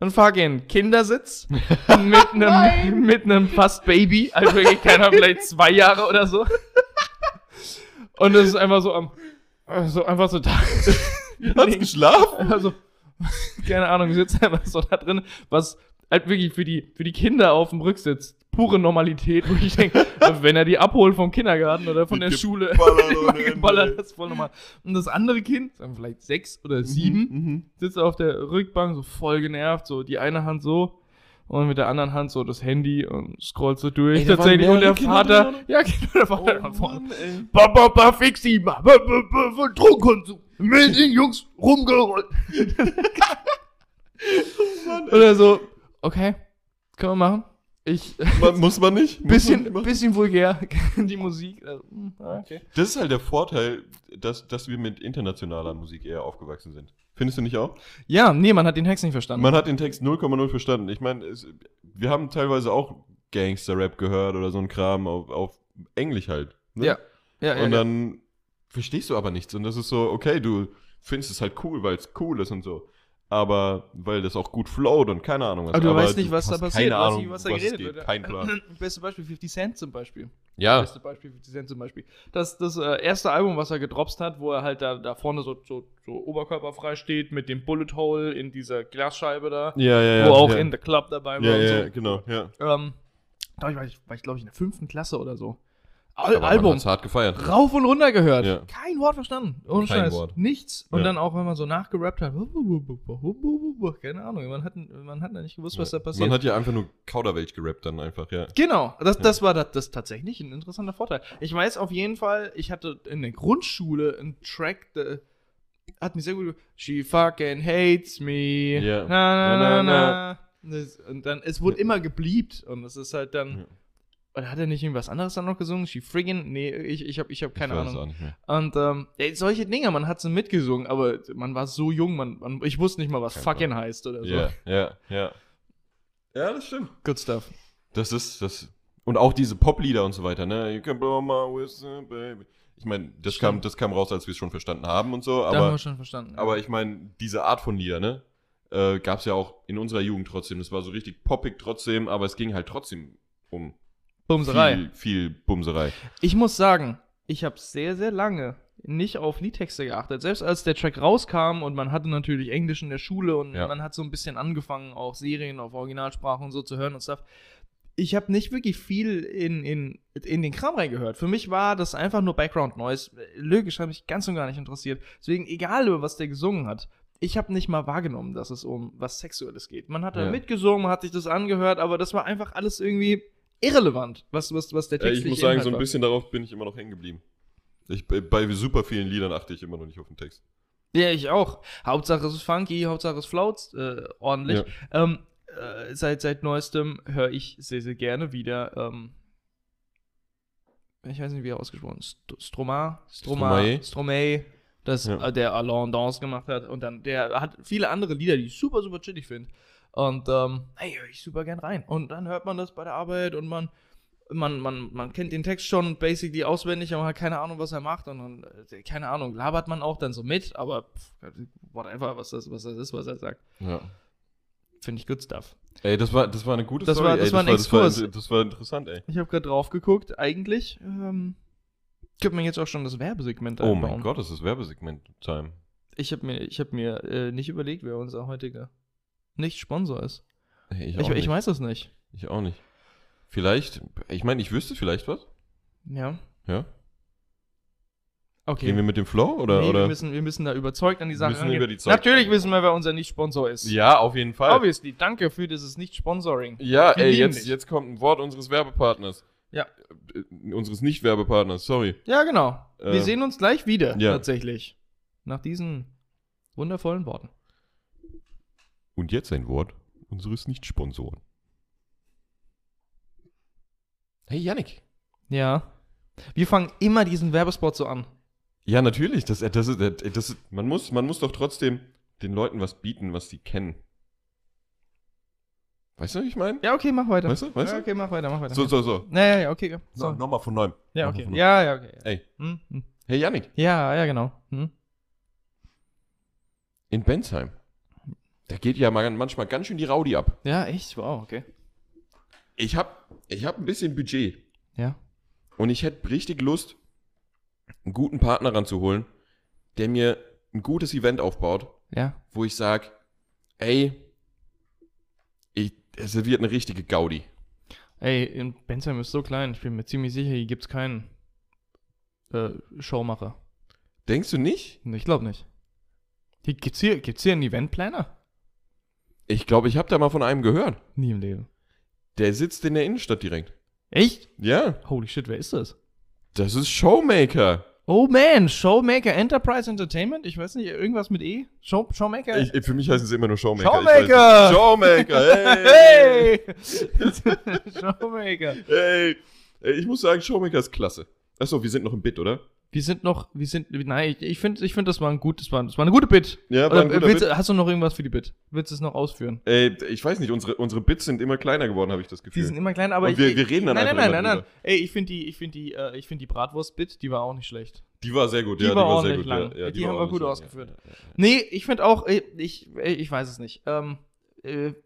ein fucking Kindersitz mit einem mit einem fast Baby, also wirklich keiner vielleicht zwei Jahre oder so. Und das ist einfach so am so einfach so da.
Hat's geschlafen?
Also keine Ahnung, sitzt einfach so da drin, was halt wirklich für die für die Kinder auf dem Rücksitz pure Normalität, wo ich denke, wenn er die abholt vom Kindergarten oder von der
Mit
Schule,
ey.
das ist voll normal. Und das andere Kind, sagen wir vielleicht sechs oder sieben,
Mhm.
sitzt auf der Rückbank so voll genervt, so die eine Hand so und mit der anderen Hand so das Handy und scrollt so durch.
Ey,
tatsächlich. Und der
Kinder
Vater,
drin,
ja, genau, der Vater
Oh,
vorne.
Mann.
Papa, Papa, fix die mal. Papa, Papa, Von Drogenkonsum. Mit den Jungs rumgerollt. Oder so, okay, können wir machen. Ich,
Man, muss man nicht? Muss man
bisschen,
nicht machen?
bisschen vulgär, die Musik. Ja, okay.
Das ist halt der Vorteil, dass, dass wir mit internationaler Musik eher aufgewachsen sind. Findest du nicht auch?
Ja, nee, man hat den Text nicht verstanden.
Man hat den Text 0,0 verstanden. Ich meine, wir haben teilweise auch Gangster-Rap gehört oder so ein Kram auf, auf Englisch halt. ne?
Ja. ja, ja,
Und
ja.
dann verstehst du aber nichts. Und das ist so, okay, du findest es halt cool, weil es cool ist und so. Aber weil das auch gut float und keine Ahnung was.
Aber du weißt nicht, was da passiert,
Keine
was,
Ahnung,
was da
was
geredet
geht.
wird.
Kein Plan.
Beste Beispiel 50 Cent zum Beispiel.
Ja,
Beste Beispiel 50 Cent zum Beispiel. Das, das äh, erste Album, was er gedroppt hat, wo er halt da, da vorne so, so, so oberkörperfrei steht mit dem Bullet Hole in dieser Glasscheibe da,
ja, ja. ja
wo auch
ja.
in The Club dabei war
Ja, ja,
so.
genau, ja.
Ähm, da war ich, war ich glaube ich, in der fünften Klasse oder so. Al
Aber man
Album.
hat's hart gefeiert.
Rauf und runter gehört.
Ja.
Kein Wort verstanden. Ohne
Kein
Scheiß.
Wort.
Nichts. Und
Ja.
dann auch, wenn man so nachgerappt hat. Keine Ahnung. Man hat, man hat ja nicht gewusst, was da passiert.
Man hat ja einfach nur Kauderwelsch gerappt dann einfach, ja.
Genau, das, das war das, das tatsächlich ein interessanter Vorteil. Ich weiß auf jeden Fall, ich hatte in der Grundschule einen Track, der hat mich sehr gut. She fucking hates me.
Ja.
Na, na,
Na,
na,
na,
und dann, es wurde immer gebliebt und es ist halt dann. Oder hat er nicht irgendwas anderes dann noch gesungen? She friggin? Nee, ich, ich habe ich hab keine
ich
Ahnung. Und ähm, ey, solche Dinge, man hat sie mitgesungen, aber man war so jung, man, man ich wusste nicht mal, was
Kein
fucking heißt oder so.
Ja, ja, ja. Ja, das stimmt.
Good stuff.
Das ist, das. Und auch diese Poplieder und so weiter, ne? You can blow my whistle, baby. Ich meine, das kam, das kam raus, als wir es schon verstanden haben und so,
da haben
aber,
wir schon verstanden.
aber ich meine, diese Art von Lieder, ne? Äh, Gab es ja auch in unserer Jugend trotzdem. Das war so richtig poppig trotzdem, aber es ging halt trotzdem um
Bumserei.
viel, viel Bumserei.
Ich muss sagen, ich habe sehr, sehr lange nicht auf Liedtexte geachtet. Selbst als der Track rauskam und man hatte natürlich Englisch in der Schule und
Ja.
man hat so ein bisschen angefangen, auch Serien auf Originalsprache und so zu hören und stuff. Ich habe nicht wirklich viel in, in, in den Kram reingehört. Für mich war das einfach nur Background Noise. Lyrisch hat mich ganz und gar nicht interessiert. Deswegen, egal über was der gesungen hat, ich habe nicht mal wahrgenommen, dass es um was Sexuelles geht. Man hat da
Ja.
mitgesungen, man hat sich das angehört, aber das war einfach alles irgendwie irrelevant, was, was, was der
Äh,
Text
ich muss sagen, so ein bisschen darauf bin ich immer noch hängen geblieben. Ich, bei, super vielen Liedern achte ich immer noch nicht auf den Text.
Ja, ich auch. Hauptsache es ist funky, Hauptsache es float äh, ordentlich. Ähm, äh, seit, seit neuestem höre ich sehr, sehr gerne wieder, ähm, ich weiß nicht, wie er ausgesprochen ist, St Stromae, Stromae,
Stromae.
Stromae, das
Ja.
äh, der Alain Dance gemacht hat. Und dann, der hat viele andere Lieder, die ich super, super chillig finde. Und, ähm, hey, höre ich super gern rein. Und dann hört man das bei der Arbeit und man, man, man, man kennt den Text schon basically auswendig, aber hat keine Ahnung, was er macht. Und dann, äh, keine Ahnung, labert man auch dann so mit, aber pff, whatever, was das, was das ist, was er sagt.
Ja.
Finde ich good stuff.
Ey, das war, das war eine gute
Das
Story.
war- das
ey,
war ein
das, war,
Exkurs.
das war interessant, ey.
Ich habe gerade drauf geguckt. Eigentlich ähm, könnte man jetzt auch schon das Werbesegment
Oh
einbauen.
mein Gott, das ist Werbesegment-Time.
Ich habe mir, ich hab mir äh, nicht überlegt, wer unser heutiger Nicht-Sponsor ist.
Hey, ich,
Ich,
auch
ich,
nicht.
weiß das nicht.
ich auch nicht. Vielleicht, ich meine, ich wüsste vielleicht was.
Ja.
Ja.
Okay.
Gehen wir mit dem Flow oder?
nee,
oder?
Wir, müssen, wir müssen da überzeugt an die Sache
müssen
rangehen.
über die Zeit-
Natürlich wissen wir, wer unser Nicht-Sponsor ist.
ja, auf jeden Fall.
Obviously. Danke für dieses Nicht-Sponsoring.
Ja,
Wir
ey, jetzt, jetzt kommt ein Wort unseres Werbepartners.
Ja.
Äh, unseres Nicht-Werbepartners, sorry.
Ja, genau. wir
Ähm,
sehen uns gleich wieder,
ja.
tatsächlich. Nach diesen wundervollen Worten.
Und jetzt ein Wort unseres Nicht-Sponsoren. Hey, Yannick.
Ja. Wir fangen immer diesen Werbespot so an.
Ja, natürlich. Das, das, ist, das, ist, man, muss, man muss doch trotzdem den Leuten was bieten, was sie kennen. Weißt du, wie ich meine?
Ja, okay, mach weiter.
Weißt du? Weißt
ja,
du?
okay, mach weiter, mach weiter.
So, so, so.
Ja, ja, ja, okay.
So,
So.
nochmal von neuem.
Ja, okay. Ja, ja, okay.
Ey,
Hm, hm.
hey Yannick,
Ja, ja, genau. Hm.
in Bensheim, da geht ja mal- manchmal ganz schön die Raudi ab.
Ja, echt? Wow, okay.
Ich hab, ich hab ein bisschen Budget
Ja.
und ich hätte richtig Lust, einen guten Partner ranzuholen, der mir ein gutes Event aufbaut,
Ja.
wo ich sag, ey, ich, es wird eine richtige Gaudi.
Ey, in Bensheim ist so klein, ich bin mir ziemlich sicher, hier gibt's keinen äh, Showmacher.
Denkst du nicht?
Ich glaube nicht. Hier, gibt's hier, gibt's hier einen Eventplaner?
Ich glaube, ich habe da mal von einem gehört.
Nie im Leben.
Der sitzt in der Innenstadt direkt.
Echt?
Ja,
Holy shit, wer ist das?
das ist Showmaker.
Oh man, Showmaker Enterprise Entertainment? Ich weiß nicht, irgendwas mit E? Show, Showmaker?
Ich, für mich heißen sie immer nur Showmaker.
Showmaker!
Showmaker, hey!
hey! Showmaker.
Hey! Ey, Ich muss sagen, Showmaker ist klasse. Achso, wir sind noch im Bit, oder?
Wir sind noch, wir sind, nein, ich, ich finde, ich find, das war ein gut, das war, das war eine gute Bit.
Ja, war
Oder,
ein guter
äh, willst,
Bit.
Hast du noch irgendwas für die Bit? Willst du es noch ausführen?
Ey, ich weiß nicht, unsere, unsere Bits sind immer kleiner geworden, habe ich das
Die
Gefühl.
sind immer klein, aber
Und
ich,
wir-
ich,
wir reden dann
nein,
einfach
nein, nein, nein, nein. Ey, ich finde die, ich finde die, äh, ich finde die Bratwurst-Bit, die war auch nicht schlecht.
die war sehr gut,
Die
ja,
war
die war sehr gut.
lang.
Ja,
Die
war
haben wir gut
lang,
ausgeführt.
Ja, ja.
Nee, ich finde auch, äh, ich, ey, ich weiß es nicht. Ähm, äh,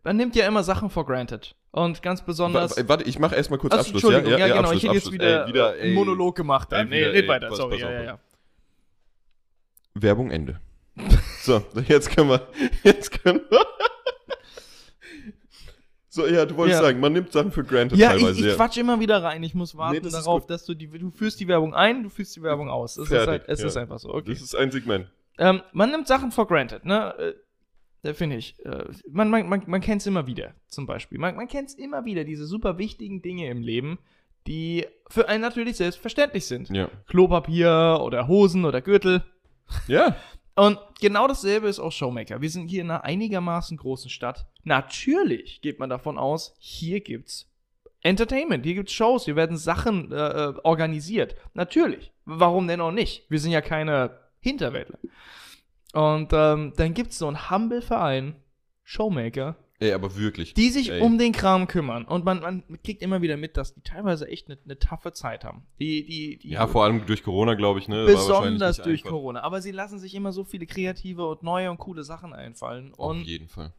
man nimmt ja immer Sachen for granted. Und ganz besonders.
Wa- Warte, ich mache erstmal kurz
Achso,
Abschluss.
Entschuldigung, ja, genau,
Abschluss,
ich hätte jetzt wieder,
Ey, wieder
äh,
ey,
einen Monolog gemacht.
Ey,
Dann. Nee, red
ey,
weiter,
pass-
sorry.
pass
Ja, ja, ja.
Werbung Ende. So, jetzt können wir. Jetzt können wir. So, ja, du wolltest
Ja.
sagen, man nimmt Sachen für granted
Ja, ich,
teilweise.
ich
ja.
quatsch immer wieder rein. Ich muss warten
Nee, das
darauf, dass du die, du führst die Werbung ein, du führst die Werbung aus. Es, ist, halt, es
ja.
ist einfach so. Okay.
Das ist ein Segment.
Ähm, man nimmt Sachen for granted, ne? Da finde ich. Äh, man man, man, man kennt es immer wieder, zum Beispiel. Man, man kennt es immer wieder, diese super wichtigen Dinge im Leben, die für einen natürlich selbstverständlich sind.
Ja.
Klopapier oder Hosen oder Gürtel.
Ja.
Und genau dasselbe ist auch Showmaker. Wir sind hier in einer einigermaßen großen Stadt. Natürlich geht man davon aus, hier gibt's Entertainment, hier gibt's Shows, hier werden Sachen äh, äh, organisiert. Natürlich. Warum denn auch nicht? Wir sind ja keine Hinterwäldler. Und ähm, dann gibt's so einen Humble-Verein, Showmaker,
Ey, aber wirklich.
die sich
Ey.
um den Kram kümmern. Und man, man kriegt immer wieder mit, dass die teilweise echt eine ne taffe Zeit haben. Die, die, die
Ja, vor allem durch Corona, glaube ich, ne?
besonders durch
einfach.
Corona. Aber sie lassen sich immer so viele kreative und neue und coole Sachen einfallen
Auf
und,
jeden Fall.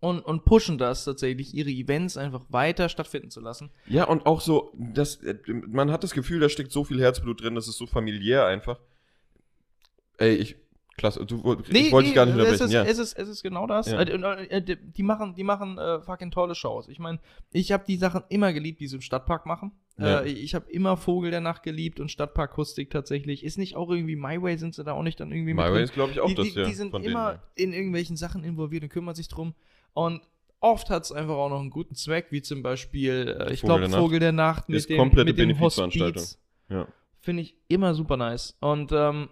und, und pushen das tatsächlich, ihre Events einfach weiter stattfinden zu lassen.
Ja, und auch so, das, äh, man hat das Gefühl, da steckt so viel Herzblut drin, das ist so familiär einfach. Ey, ich, klasse, du, ich wollte dich gar nicht
es
unterbrechen,
ist,
ja.
es, ist, es ist genau das.
Ja.
Äh, die- machen, die machen äh, fucking tolle Shows. Ich meine, ich habe die Sachen immer geliebt, die sie im Stadtpark machen.
Ja.
Äh, ich habe immer Vogel der Nacht geliebt und Stadtparkustik tatsächlich. Ist nicht auch irgendwie My Way, sind sie da auch nicht dann irgendwie
My
drin?
Way ist, glaube ich, auch
die,
das,
die,
ja.
die sind immer
denen,
in irgendwelchen Sachen involviert und kümmern sich drum. Und oft hat es einfach auch noch einen guten Zweck, wie zum Beispiel, äh, ich glaube. Vogel der Nacht mit
Ist
dem,
komplette
mit dem. Hospiz.
ja.
Finde ich immer super nice. Und ähm,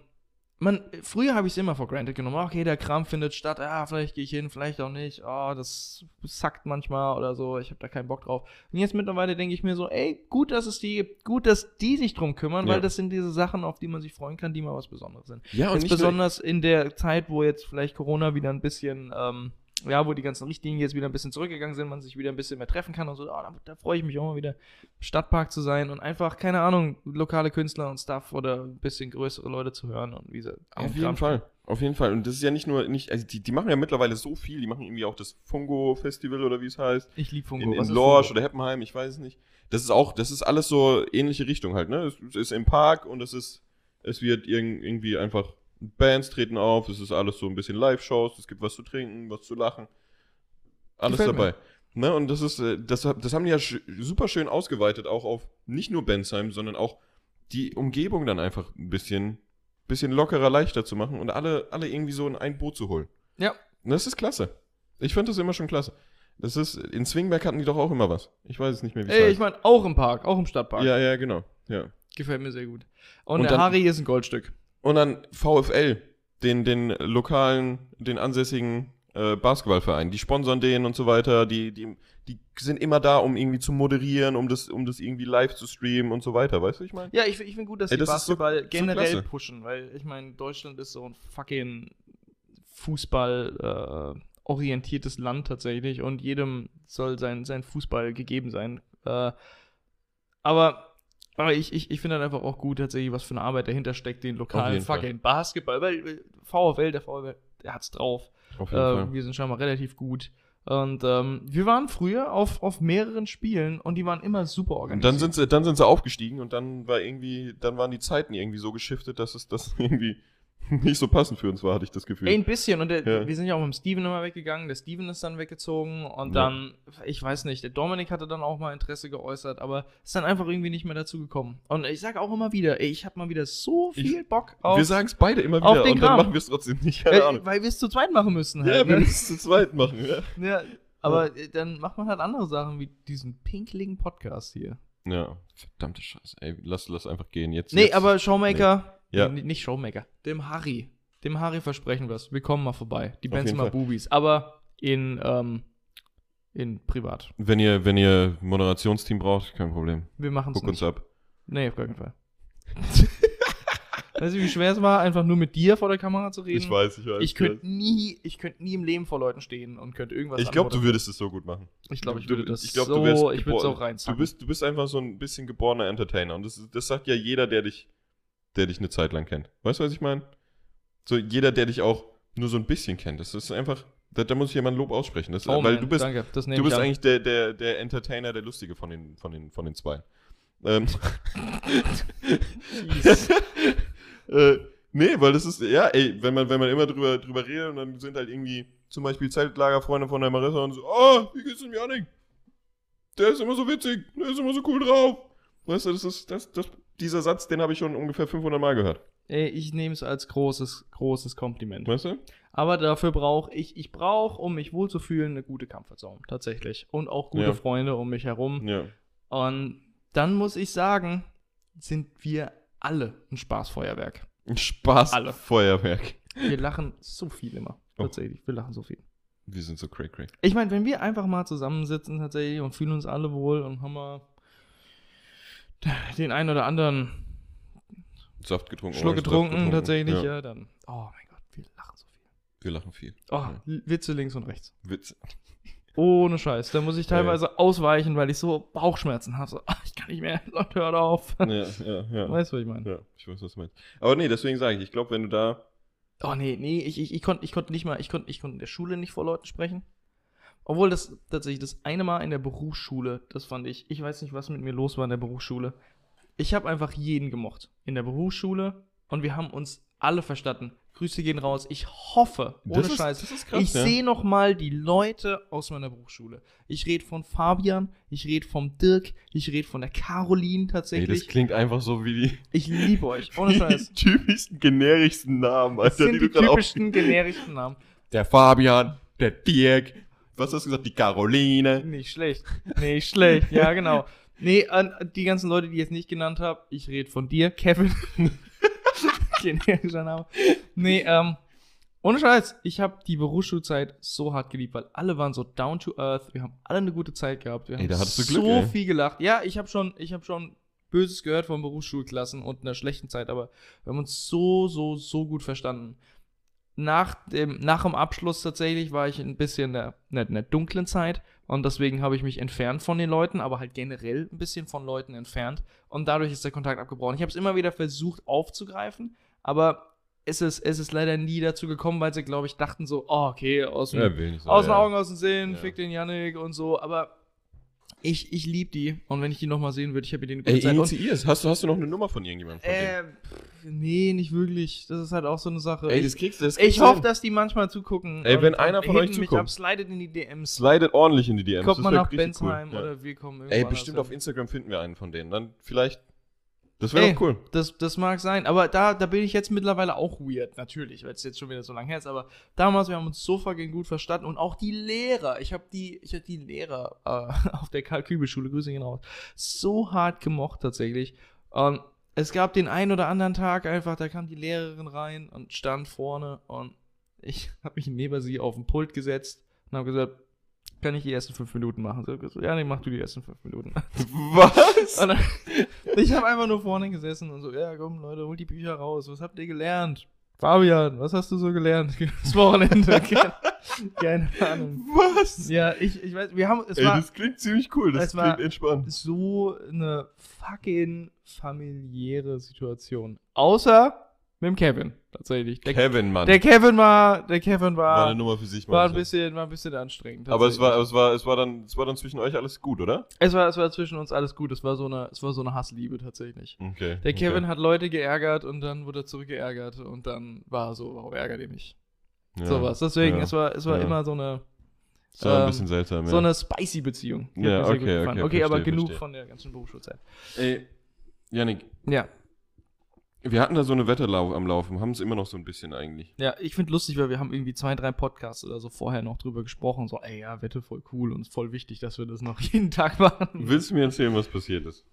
man, früher habe ich es immer for granted genommen. Okay, der Kram findet statt. Ja, vielleicht gehe ich hin, vielleicht auch nicht. Oh, das sackt manchmal oder so. Ich habe da keinen Bock drauf. Und jetzt mittlerweile denke ich mir so, ey, gut, dass es die gibt. Gut, dass die sich drum kümmern,
Ja.
weil das sind diese Sachen, auf die man sich freuen kann, die mal was Besonderes sind.
Ja, und
Jetzt besonders in der Zeit, wo jetzt vielleicht Corona wieder ein bisschen, ähm, ja, wo die ganzen Richtlinien jetzt wieder ein bisschen zurückgegangen sind, man sich wieder ein bisschen mehr treffen kann und so, ah, da, da freue ich mich auch mal wieder, im Stadtpark zu sein und einfach, keine Ahnung, lokale Künstler und Stuff oder ein bisschen größere Leute zu hören und wie sie.
Auf jeden Fall. Auf jeden Fall. Und das ist ja nicht nur, nicht, also die, die machen ja mittlerweile so viel. Die machen irgendwie auch das Fungo-Festival oder wie es heißt.
Ich liebe Fungo.
In, in Lorsch oder Heppenheim, ich weiß es nicht. Das ist auch, das ist alles so ähnliche Richtung halt, ne? Es, es ist im Park und es ist, es wird irg irgendwie einfach, Bands treten auf, es ist alles so ein bisschen Live-Shows, es gibt was zu trinken, was zu lachen. Alles
Gefällt
dabei. Ne? Und das ist, äh, das, das haben die ja super schön ausgeweitet, auch auf nicht nur Bensheim, sondern auch die Umgebung dann einfach ein bisschen, bisschen lockerer, leichter zu machen und alle, alle irgendwie so in ein Boot zu holen.
Ja.
Und das ist klasse. Ich finde das immer schon klasse. Das ist, in Swingberg hatten die doch auch immer was. Ich weiß es nicht mehr, wie es
Ey,
heißt.
ich meine, auch im Park, auch im Stadtpark.
ja, ja, genau. Ja.
Gefällt mir sehr gut. Und,
Und
der
dann-
Harry ist ein Goldstück.
Und dann VfL, den, den lokalen, den ansässigen äh, Basketballverein. Die sponsern den und so weiter. Die, die, die sind immer da, um irgendwie zu moderieren, um das, um das irgendwie live zu streamen und so weiter. Weißt du, ich meine?
Ja, ich, ich finde gut, dass
Ey,
die
das so-
Basketball
so
generell
klasse.
pushen, weil ich meine, Deutschland ist so ein fucking Fußball äh, orientiertes Land tatsächlich und jedem soll sein, sein Fußball gegeben sein. Äh, aber aber ich, ich, ich finde halt einfach auch gut, tatsächlich, was für eine Arbeit dahinter steckt, den lokalen
jeden Fall.
fucking Basketball. Weil äh, VfL, der VfL, der hat's drauf.
Auf
Äh,
jeden Fall.
wir sind scheinbar relativ gut. Und ähm, wir waren früher auf, auf mehreren Spielen und die waren immer super
Und
organisiert.
dann sind sie, dann sind sie aufgestiegen und dann war irgendwie, dann waren die Zeiten irgendwie so geschiftet, dass es das irgendwie nicht so passend für uns war, hatte ich das Gefühl.
Ein bisschen. Und der,
Ja.
wir sind ja auch mit dem Steven immer weggegangen. Der Steven ist dann weggezogen. Und
Ja.
dann, ich weiß nicht, der Dominik hatte dann auch mal Interesse geäußert, aber ist dann einfach irgendwie nicht mehr dazu gekommen. Und ich sage auch immer wieder, ich habe mal wieder so
Ich-
viel Bock auf.
wir sagen es beide immer wieder und dann
Kram.
machen wir es trotzdem nicht.
Äh,
Ahnung.
weil wir es zu zweit machen müssen
Ja,
halt.
wir
ne?
müssen es zu zweit machen. Ja.
ja, aber äh, dann macht man halt andere Sachen wie diesen pinkligen Podcast hier.
ja, verdammte Scheiße. Ey, lass, lass einfach gehen. Jetzt,
Nee,
jetzt.
aber Showmaker,
Nee. Ja.
nee, nicht Showmaker, dem Harry. Dem Harry versprechen wir es. Wir kommen mal vorbei. Die Bands
jeden
mal. Bubis. Aber in, ähm, in privat.
Wenn ihr, wenn ihr Moderationsteam braucht, kein Problem.
Wir machen es
Guck uns
nicht.
ab.
Nee, auf gar keinen Fall. weißt du, wie schwer es war, einfach nur mit dir vor der Kamera zu reden?
Ich weiß, ich weiß.
Ich könnte nie, ich könnte nie im Leben vor Leuten stehen und könnte irgendwas
Ich glaube, du würdest es so gut machen.
Ich glaube, ich
Du-
würde das
ich glaub,
so, ich würde es auch reinzacken.
Du bist, du bist einfach so ein bisschen geborener Entertainer. Und das, das sagt ja jeder, der dich, der dich eine Zeit lang kennt. Weißt du, was ich meine? So jeder, der dich auch nur so ein bisschen kennt. Das ist einfach, da, da muss ich jemand Lob aussprechen. Das,
oh,
weil
man,
du bist,
danke,
du bist eigentlich der, der, der Entertainer, der Lustige von den, von den, von den zwei. Ähm. Äh, nee, weil das ist, ja, ey, wenn man, wenn man immer drüber, drüber redet und dann sind halt irgendwie zum Beispiel Zeltlagerfreunde von der Marissa und so, oh, wie geht's dem Janik? Der ist immer so witzig, der ist immer so cool drauf. Weißt du, das ist, das, das, dieser Satz, den habe ich schon ungefähr 500 Mal gehört.
Ey, ich nehme es als großes, großes Kompliment.
Weißt du?
Aber dafür brauche ich, ich brauche, um mich wohlzufühlen, eine gute Comfortzone, tatsächlich. Und auch gute
Ja.
Freunde um mich herum.
Ja.
Und dann muss ich sagen, sind wir alle ein Spaßfeuerwerk.
Ein Spaß
Alle.
Feuerwerk.
Wir lachen so viel immer.
Oh.
Tatsächlich, wir lachen so viel.
Wir sind so cray cray.
Ich meine, wenn wir einfach mal zusammensitzen tatsächlich und fühlen uns alle wohl und haben mal den einen oder anderen
Saft getrunken.
Schluck
Orangensaft
getrunken, tatsächlich,
Ja.
ja, dann. Oh mein Gott, wir lachen so viel.
Wir lachen viel.
Oh,
Ja.
Witze links und rechts.
Witz.
Ohne Scheiß. Da muss ich teilweise ausweichen, weil ich so Bauchschmerzen habe. So, ach, ich kann nicht mehr. Leute, hört auf.
Ja, ja, ja.
Weißt du, was ich meine?
Ja, ich weiß, was du meinst. Aber nee, deswegen sage ich, ich glaube, wenn du da.
Oh nee, nee, ich, ich, ich konnte ich konnt nicht mal, ich konnte ich konnt in der Schule nicht vor Leuten sprechen. Obwohl das tatsächlich das eine Mal in der Berufsschule, das fand ich, ich weiß nicht, was mit mir los war in der Berufsschule. Ich habe einfach jeden gemocht in der Berufsschule und wir haben uns alle verstanden. Grüße gehen raus. Ich hoffe, ohne
das
Scheiß,
Das ist krass,
ich
ja.
sehe noch mal die Leute aus meiner Berufsschule. Ich rede von Fabian, ich rede vom Dirk, ich rede von der Caroline
Ey, das
tatsächlich.
klingt einfach so wie die,
ich liebe euch, ohne Scheiß.
die typischsten, generischsten Namen,
Das
Alter,
sind die
gerade
typischsten generischen Namen.
Der Fabian, der Dirk, was hast du gesagt? Die Caroline.
Nicht schlecht. Nicht schlecht, ja, genau. Nee, an die ganzen Leute, die ich jetzt nicht genannt habe, ich rede von dir, Kevin. Generischer Name. Nee, ähm, ohne Scheiß, ich habe die Berufsschulzeit so hart geliebt, weil alle waren so down to earth. Wir haben alle eine gute Zeit gehabt. Wir
Ey,
haben
da hattest du
so
Glück, ey.
viel gelacht. Ja, ich habe schon, ich habe schon Böses gehört von Berufsschulklassen und einer schlechten Zeit, aber wir haben uns so, so, so gut verstanden. Nach dem, nach dem Abschluss tatsächlich war ich ein bisschen in der, in der, in der dunklen Zeit und deswegen habe ich mich entfernt von den Leuten, aber halt generell ein bisschen von Leuten entfernt und dadurch ist der Kontakt abgebrochen. Ich habe es immer wieder versucht aufzugreifen, aber es ist, es ist leider nie dazu gekommen, weil sie, glaube ich, dachten so, oh, okay, aus dem,
Ja,
aus den. Augen, aus dem Sinn,
Ja.
fick den Yannick und so, aber ich, ich liebe die und wenn ich die nochmal sehen würde, ich habe die eine gute
Ey,
Zeit. Und,
initiierst. Hast du, hast du noch eine Nummer von irgendjemandem? Von
äh, pff, nee, nicht wirklich. Das ist halt auch so eine Sache.
Ey,
ich,
das kriegst du. Das kriegst
ich hoffe, dass die manchmal zugucken.
Ey, wenn einer von euch zuguckt.
ab, slidet in die DMs.
Slidet ordentlich in die DMs.
Kommt
das
mal
wär
nach Bensheim
cool.
Oder wir kommen
Ey, bestimmt
anders
auf. Instagram finden wir einen von denen. Dann vielleicht. Das wäre doch cool.
Das, das mag sein, aber da, da bin ich jetzt mittlerweile auch weird, natürlich, weil es jetzt schon wieder so lange her ist, aber damals, wir haben uns so fucking gut verstanden und auch die Lehrer, ich habe die, ich hab die Lehrer äh, auf der Karl-Kübel-Schule, Grüße gehen raus, so hart gemocht tatsächlich. Und es gab den einen oder anderen Tag einfach, da kam die Lehrerin rein und stand vorne und ich habe mich neben sie auf den Pult gesetzt und habe gesagt, kann ich die ersten fünf Minuten machen? Gesagt, ja, nee, mach du die ersten fünf Minuten.
Was?
Dann, ich habe einfach nur vorne gesessen und so, ja, komm, Leute, holt die Bücher raus. Was habt ihr gelernt? Fabian, was hast du so gelernt? Das Wochenende. Keine Ahnung.
Was?
Ja, ich, ich weiß, wir haben, es
Ey,
war
das klingt ziemlich cool. Das klingt entspannt.
so eine fucking familiäre Situation. Außer mit dem Kevin, tatsächlich. Der,
Kevin, Mann.
der Kevin war, der Kevin
war
war,
eine Nummer für sich,
war ein bisschen, war ein bisschen anstrengend.
Aber es war, es war, es war dann, es war dann zwischen euch alles gut, oder?
es war, es war zwischen uns alles gut. Es war so eine, es war so eine Hassliebe tatsächlich.
Okay.
Der Kevin
okay.
hat Leute geärgert und dann wurde er zurückgeärgert und dann war er so, warum ärgert ihr mich?
ja.
Sowas. Deswegen,
ja.
es war, es war
Ja.
immer so eine,
Das war ein
ähm,
bisschen seltsam, ja.
so eine spicy Beziehung.
Ja, okay, okay,
okay aber
verstehe,
genug
verstehe.
von der ganzen Berufsschulzeit.
Ey, Janik,
Ja,
wir hatten da so eine Wette am Laufen, haben es immer noch so ein bisschen eigentlich.
ja, ich finde lustig, weil wir haben irgendwie zwei, drei Podcasts oder so vorher noch drüber gesprochen. So, ey, ja, Wette voll cool und voll wichtig, dass wir das noch jeden Tag machen.
Willst du mir erzählen, was passiert ist?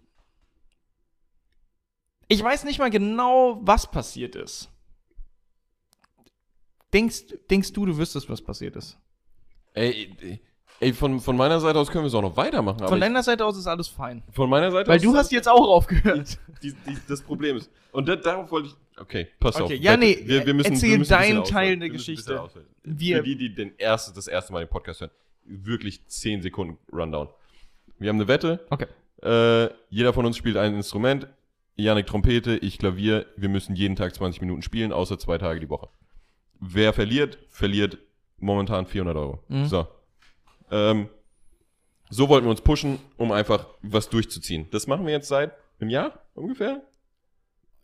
Ich weiß nicht mal genau, was passiert ist. Denkst, denkst du, du wüsstest, was passiert ist?
Ey, ey, von, von meiner Seite aus können wir es auch noch weitermachen. aber
Von
ich,
deiner Seite aus ist alles fein.
von meiner Seite
Weil
aus
du
ist
hast jetzt auch aufgehört.
die, die, das Problem ist. Und da, darauf wollte ich. Okay, pass
Okay,
auf.
ja, nee,
wir, wir müssen,
erzähl
wir müssen
deinen. Teil der Geschichte. Wir-
Für die, die den erste, das erste Mal den Podcast hören, wirklich 10 Sekunden Rundown. Wir haben eine Wette.
Okay.
Äh, jeder von uns spielt ein Instrument. Janik Trompete, ich Klavier. Wir müssen jeden Tag 20 Minuten spielen, außer zwei Tage die Woche. Wer verliert, verliert momentan 400 Euro.
Mhm.
So. Ähm, so wollten wir uns pushen, um einfach was durchzuziehen. Das machen wir jetzt seit einem Jahr ungefähr.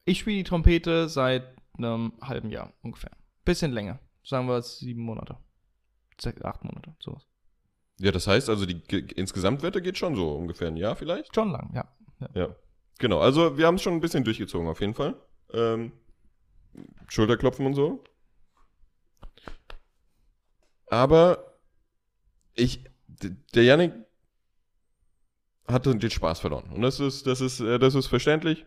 Ich spiele die Trompete seit einem halben Jahr ungefähr. Bisschen länger. Sagen wir sieben Monate. Sechs, acht Monate, sowas.
Ja, das heißt also, die Ge- Insgesamtwette geht schon so ungefähr ein Jahr vielleicht.
Schon lang, ja.
Ja. Genau, also wir haben es schon ein bisschen durchgezogen auf jeden Fall. Ähm, Schulterklopfen und so. Aber ich, der Yannick hatte den Spaß verloren. Und das ist, das ist, äh, das ist verständlich.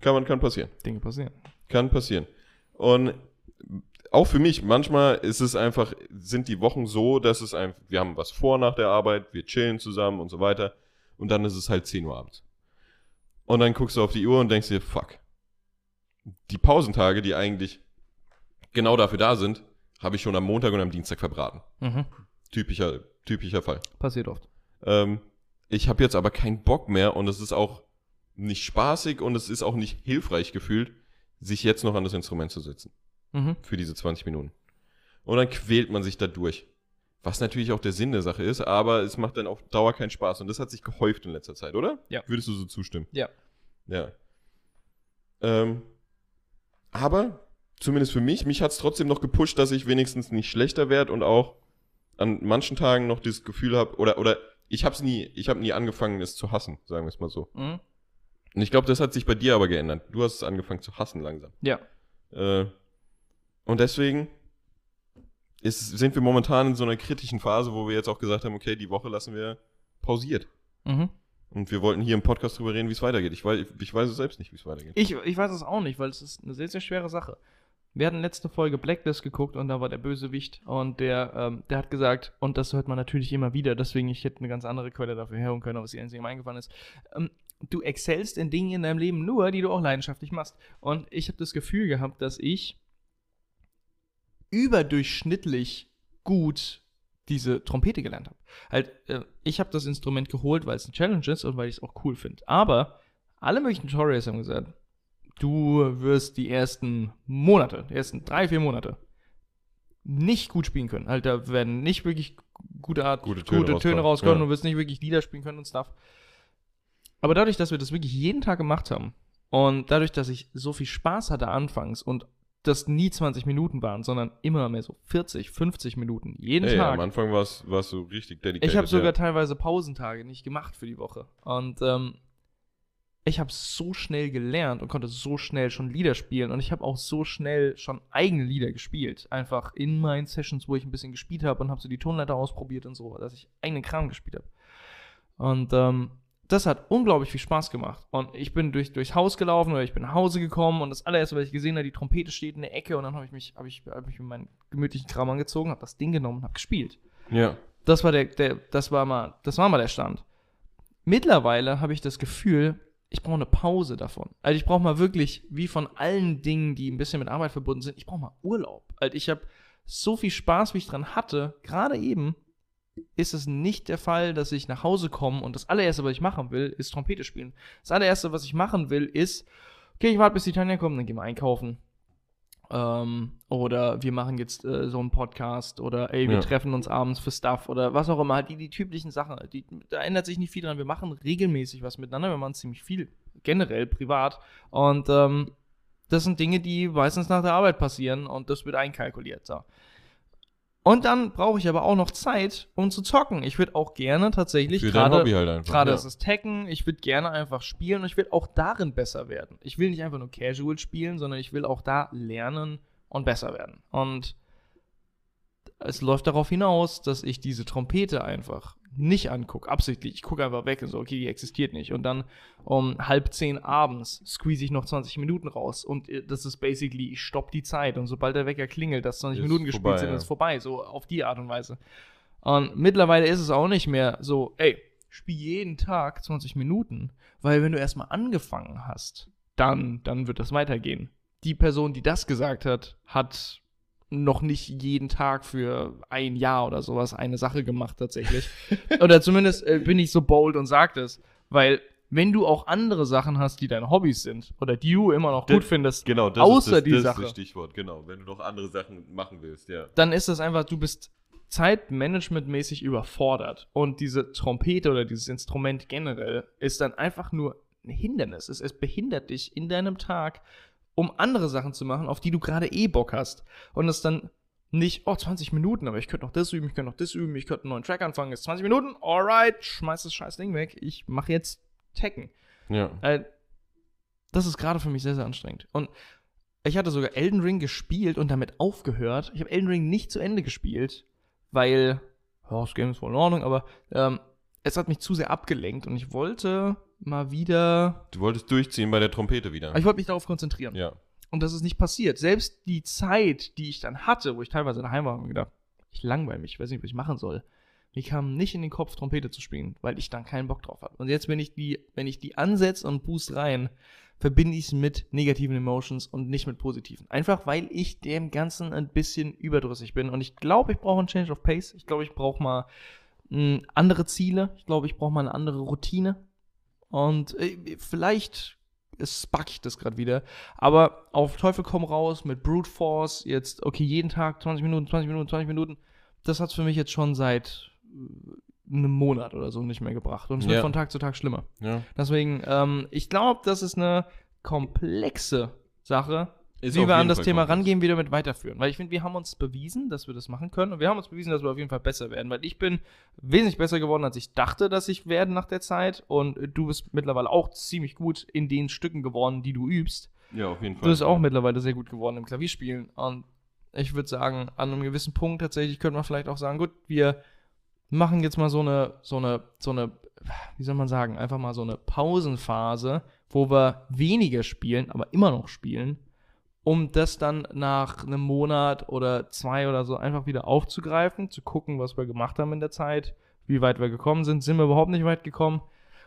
Kann man, kann passieren.
Dinge passieren.
Kann passieren. Und auch für mich, manchmal ist es einfach, sind die Wochen so, dass es einfach, wir haben was vor nach der Arbeit, wir chillen zusammen und so weiter. Und dann ist es halt 10 Uhr abends. Und dann guckst du auf die Uhr und denkst dir, fuck. Die Pausentage, die eigentlich genau dafür da sind, habe ich schon am Montag und am Dienstag verbraten.
Mhm.
Typischer, typischer Fall.
Passiert oft.
Ähm, ich habe jetzt aber keinen Bock mehr und es ist auch nicht spaßig und es ist auch nicht hilfreich gefühlt, sich jetzt noch an das Instrument zu setzen
Mhm.
für diese 20 Minuten. Und dann quält man sich da durch. Was natürlich auch der Sinn der Sache ist, aber es macht dann auf Dauer keinen Spaß. Und das hat sich gehäuft in letzter Zeit, oder?
Ja.
Würdest du so zustimmen?
Ja.
Ja. Ähm, aber, zumindest für mich, mich hat es trotzdem noch gepusht, dass ich wenigstens nicht schlechter werde und auch an manchen Tagen noch dieses Gefühl habe, oder, oder ich habe es nie, ich habe nie angefangen, es zu hassen, sagen wir es mal so.
Mhm.
Und ich glaube, das hat sich bei dir aber geändert. Du hast es angefangen zu hassen langsam.
Ja.
Äh, und deswegen ist, sind wir momentan in so einer kritischen Phase, wo wir jetzt auch gesagt haben, okay, die Woche lassen wir pausiert.
Mhm.
Und wir wollten hier im Podcast drüber reden, wie es weitergeht. Ich weiß, ich weiß es selbst nicht, wie es weitergeht.
Ich, ich weiß es auch nicht, weil es ist eine sehr, sehr schwere Sache. Wir hatten letzte Folge Blacklist geguckt und da war der Bösewicht und der, ähm, der hat gesagt, und das hört man natürlich immer wieder, deswegen ich hätte eine ganz andere Quelle dafür herholen können, aber ihr einzig ihm eingefallen ist. Ähm, du excellst in Dingen in deinem Leben nur, die du auch leidenschaftlich machst. Und ich habe das Gefühl gehabt, dass ich überdurchschnittlich gut diese Trompete gelernt habe. Halt, äh, ich habe das Instrument geholt, weil es eine Challenge ist und weil ich es auch cool finde. Aber alle möglichen Tutorials haben gesagt, du wirst die ersten Monate, die ersten drei, vier Monate nicht gut spielen können. Halt, da werden nicht wirklich gute Art,
Gute
gute
Töne
Töne,
rauskommen.
rauskommen.
Ja.
Du wirst nicht wirklich Lieder spielen können und Stuff. Aber dadurch, dass wir das wirklich jeden Tag gemacht haben und dadurch, dass ich so viel Spaß hatte anfangs und das nie 20 Minuten waren, sondern immer mehr so 40, 50 Minuten jeden
Ey,
Tag.
am Anfang war es so richtig dedicated.
Ich habe sogar
ja.
teilweise Pausentage nicht gemacht für die Woche. Und ähm, ich habe so schnell gelernt und konnte so schnell schon Lieder spielen. Und ich habe auch so schnell schon eigene Lieder gespielt. Einfach in meinen Sessions, wo ich ein bisschen gespielt habe und habe so die Tonleiter ausprobiert und so, dass ich eigenen Kram gespielt habe. Und ähm, das hat unglaublich viel Spaß gemacht. Und ich bin durch, durchs Haus gelaufen oder ich bin nach Hause gekommen und das allererste, was ich gesehen habe, die Trompete steht in der Ecke und dann habe ich mich, habe ich, hab ich mir meinen gemütlichen Kram angezogen, habe das Ding genommen und habe gespielt.
Ja.
Das war der, der, das war mal, das war mal der Stand. Mittlerweile habe ich das Gefühl, ich brauche eine Pause davon. Also ich brauche mal wirklich, wie von allen Dingen, die ein bisschen mit Arbeit verbunden sind, ich brauche mal Urlaub. Also ich habe so viel Spaß, wie ich dran hatte, gerade eben, ist es nicht der Fall, dass ich nach Hause komme und das allererste, was ich machen will, ist Trompete spielen. Das allererste, was ich machen will, ist, okay, ich warte, bis die Tanja kommt, dann gehen wir einkaufen. Ähm, oder wir machen jetzt äh, so einen Podcast oder ey, wir
Ja.
treffen uns abends für Stuff oder was auch immer. Halt die, die typischen Sachen, die, da ändert sich nicht viel dran. Wir machen regelmäßig was miteinander, wir machen ziemlich viel, generell privat. Und ähm, das sind Dinge, die meistens nach der Arbeit passieren und das wird einkalkuliert. So. Und dann brauche ich aber auch noch Zeit, um zu zocken. Ich würde auch gerne tatsächlich gerade
halt.
Gerade
ja.
ist es Tekken, ich würde gerne einfach spielen und ich will auch darin besser werden. Ich will nicht einfach nur casual spielen, sondern ich will auch da lernen und besser werden. Und es läuft darauf hinaus, dass ich diese Trompete einfach nicht angucke, absichtlich. Ich gucke einfach weg und so, okay, die existiert nicht. Und dann um halb zehn abends squeeze ich noch 20 Minuten raus. Und äh, das ist basically, ich stopp die Zeit. Und sobald der Wecker klingelt, dass 20
Ist
Minuten gespielt
vorbei,
sind,
ja.
ist vorbei. So auf die Art und Weise. Und mittlerweile ist es auch nicht mehr so, ey, spiel jeden Tag 20 Minuten. Weil wenn du erstmal angefangen hast, dann, dann wird das weitergehen. Die Person, die das gesagt hat, hat noch nicht jeden Tag für ein Jahr oder sowas eine Sache gemacht tatsächlich. oder zumindest äh, bin ich so bold und sag das. Weil wenn du auch andere Sachen hast, die deine Hobbys sind oder die du immer noch
Das-
gut findest,
Genau, das
Außer
ist das,
die
das
Sache.
ist das Stichwort, genau. Wenn du noch andere Sachen machen willst, ja.
dann ist das einfach, du bist zeitmanagementmäßig überfordert. Und diese Trompete oder dieses Instrument generell ist dann einfach nur ein Hindernis. Es, es behindert dich in deinem Tag, um andere Sachen zu machen, auf die du gerade eh Bock hast. Und das dann nicht, oh, 20 Minuten, aber ich könnte noch das üben, ich könnte noch das üben, ich könnte einen neuen Track anfangen, ist 20 Minuten, alright, schmeiß das scheiß Ding weg, ich mache jetzt Tekken.
Ja.
Äh, das ist gerade für mich sehr, sehr anstrengend. Und ich hatte sogar Elden Ring gespielt und damit aufgehört. Ich habe Elden Ring nicht zu Ende gespielt, weil, ja, das Game ist voll in Ordnung, aber ähm, es hat mich zu sehr abgelenkt und ich wollte mal wieder,
Du wolltest durchziehen bei der Trompete wieder.
ich wollte mich darauf konzentrieren.
ja.
Und das ist nicht passiert. Selbst die Zeit, die ich dann hatte, wo ich teilweise daheim war, habe ich gedacht, ich langweile mich, ich weiß nicht, was ich machen soll. Mir kam nicht in den Kopf, Trompete zu spielen, weil ich dann keinen Bock drauf habe. Und jetzt, wenn ich die, wenn ich die ansetze und boost rein, verbinde ich es mit negativen Emotions und nicht mit positiven. Einfach weil ich dem Ganzen ein bisschen überdrüssig bin. Und ich glaube, ich brauche einen Change of Pace. Ich glaube, ich brauche mal mh, andere Ziele. Ich glaube, ich brauche mal eine andere Routine. Und äh, vielleicht spuck ich das gerade wieder. Aber auf Teufel komm raus mit Brute Force, jetzt, okay, jeden Tag 20 Minuten, 20 Minuten, 20 Minuten. Das hat es für mich jetzt schon seit äh, einem Monat oder so nicht mehr gebracht. Und es wird
Ja.
von Tag zu Tag schlimmer.
ja.
Deswegen, ähm, ich glaube, das ist eine komplexe Sache,
Ist
wie wir an das
Fall
Thema
komplex.
rangehen, wieder mit weiterführen. Weil ich finde, wir haben uns bewiesen, dass wir das machen können. Und wir haben uns bewiesen, dass wir auf jeden Fall besser werden. Weil ich bin wesentlich besser geworden, als ich dachte, dass ich werde nach der Zeit. Und du bist mittlerweile auch ziemlich gut in den Stücken geworden, die du übst.
Ja, auf jeden
Du
Fall.
bist auch mittlerweile sehr gut geworden im Klavierspielen. Und ich würde sagen, an einem gewissen Punkt tatsächlich könnte man vielleicht auch sagen, gut, wir machen jetzt mal so eine, so eine, so eine, wie soll man sagen, einfach mal so eine Pausenphase, wo wir weniger spielen, aber immer noch spielen, um das dann nach einem Monat oder zwei oder so einfach wieder aufzugreifen, zu gucken, was wir gemacht haben in der Zeit, wie weit wir gekommen sind, sind wir überhaupt nicht weit gekommen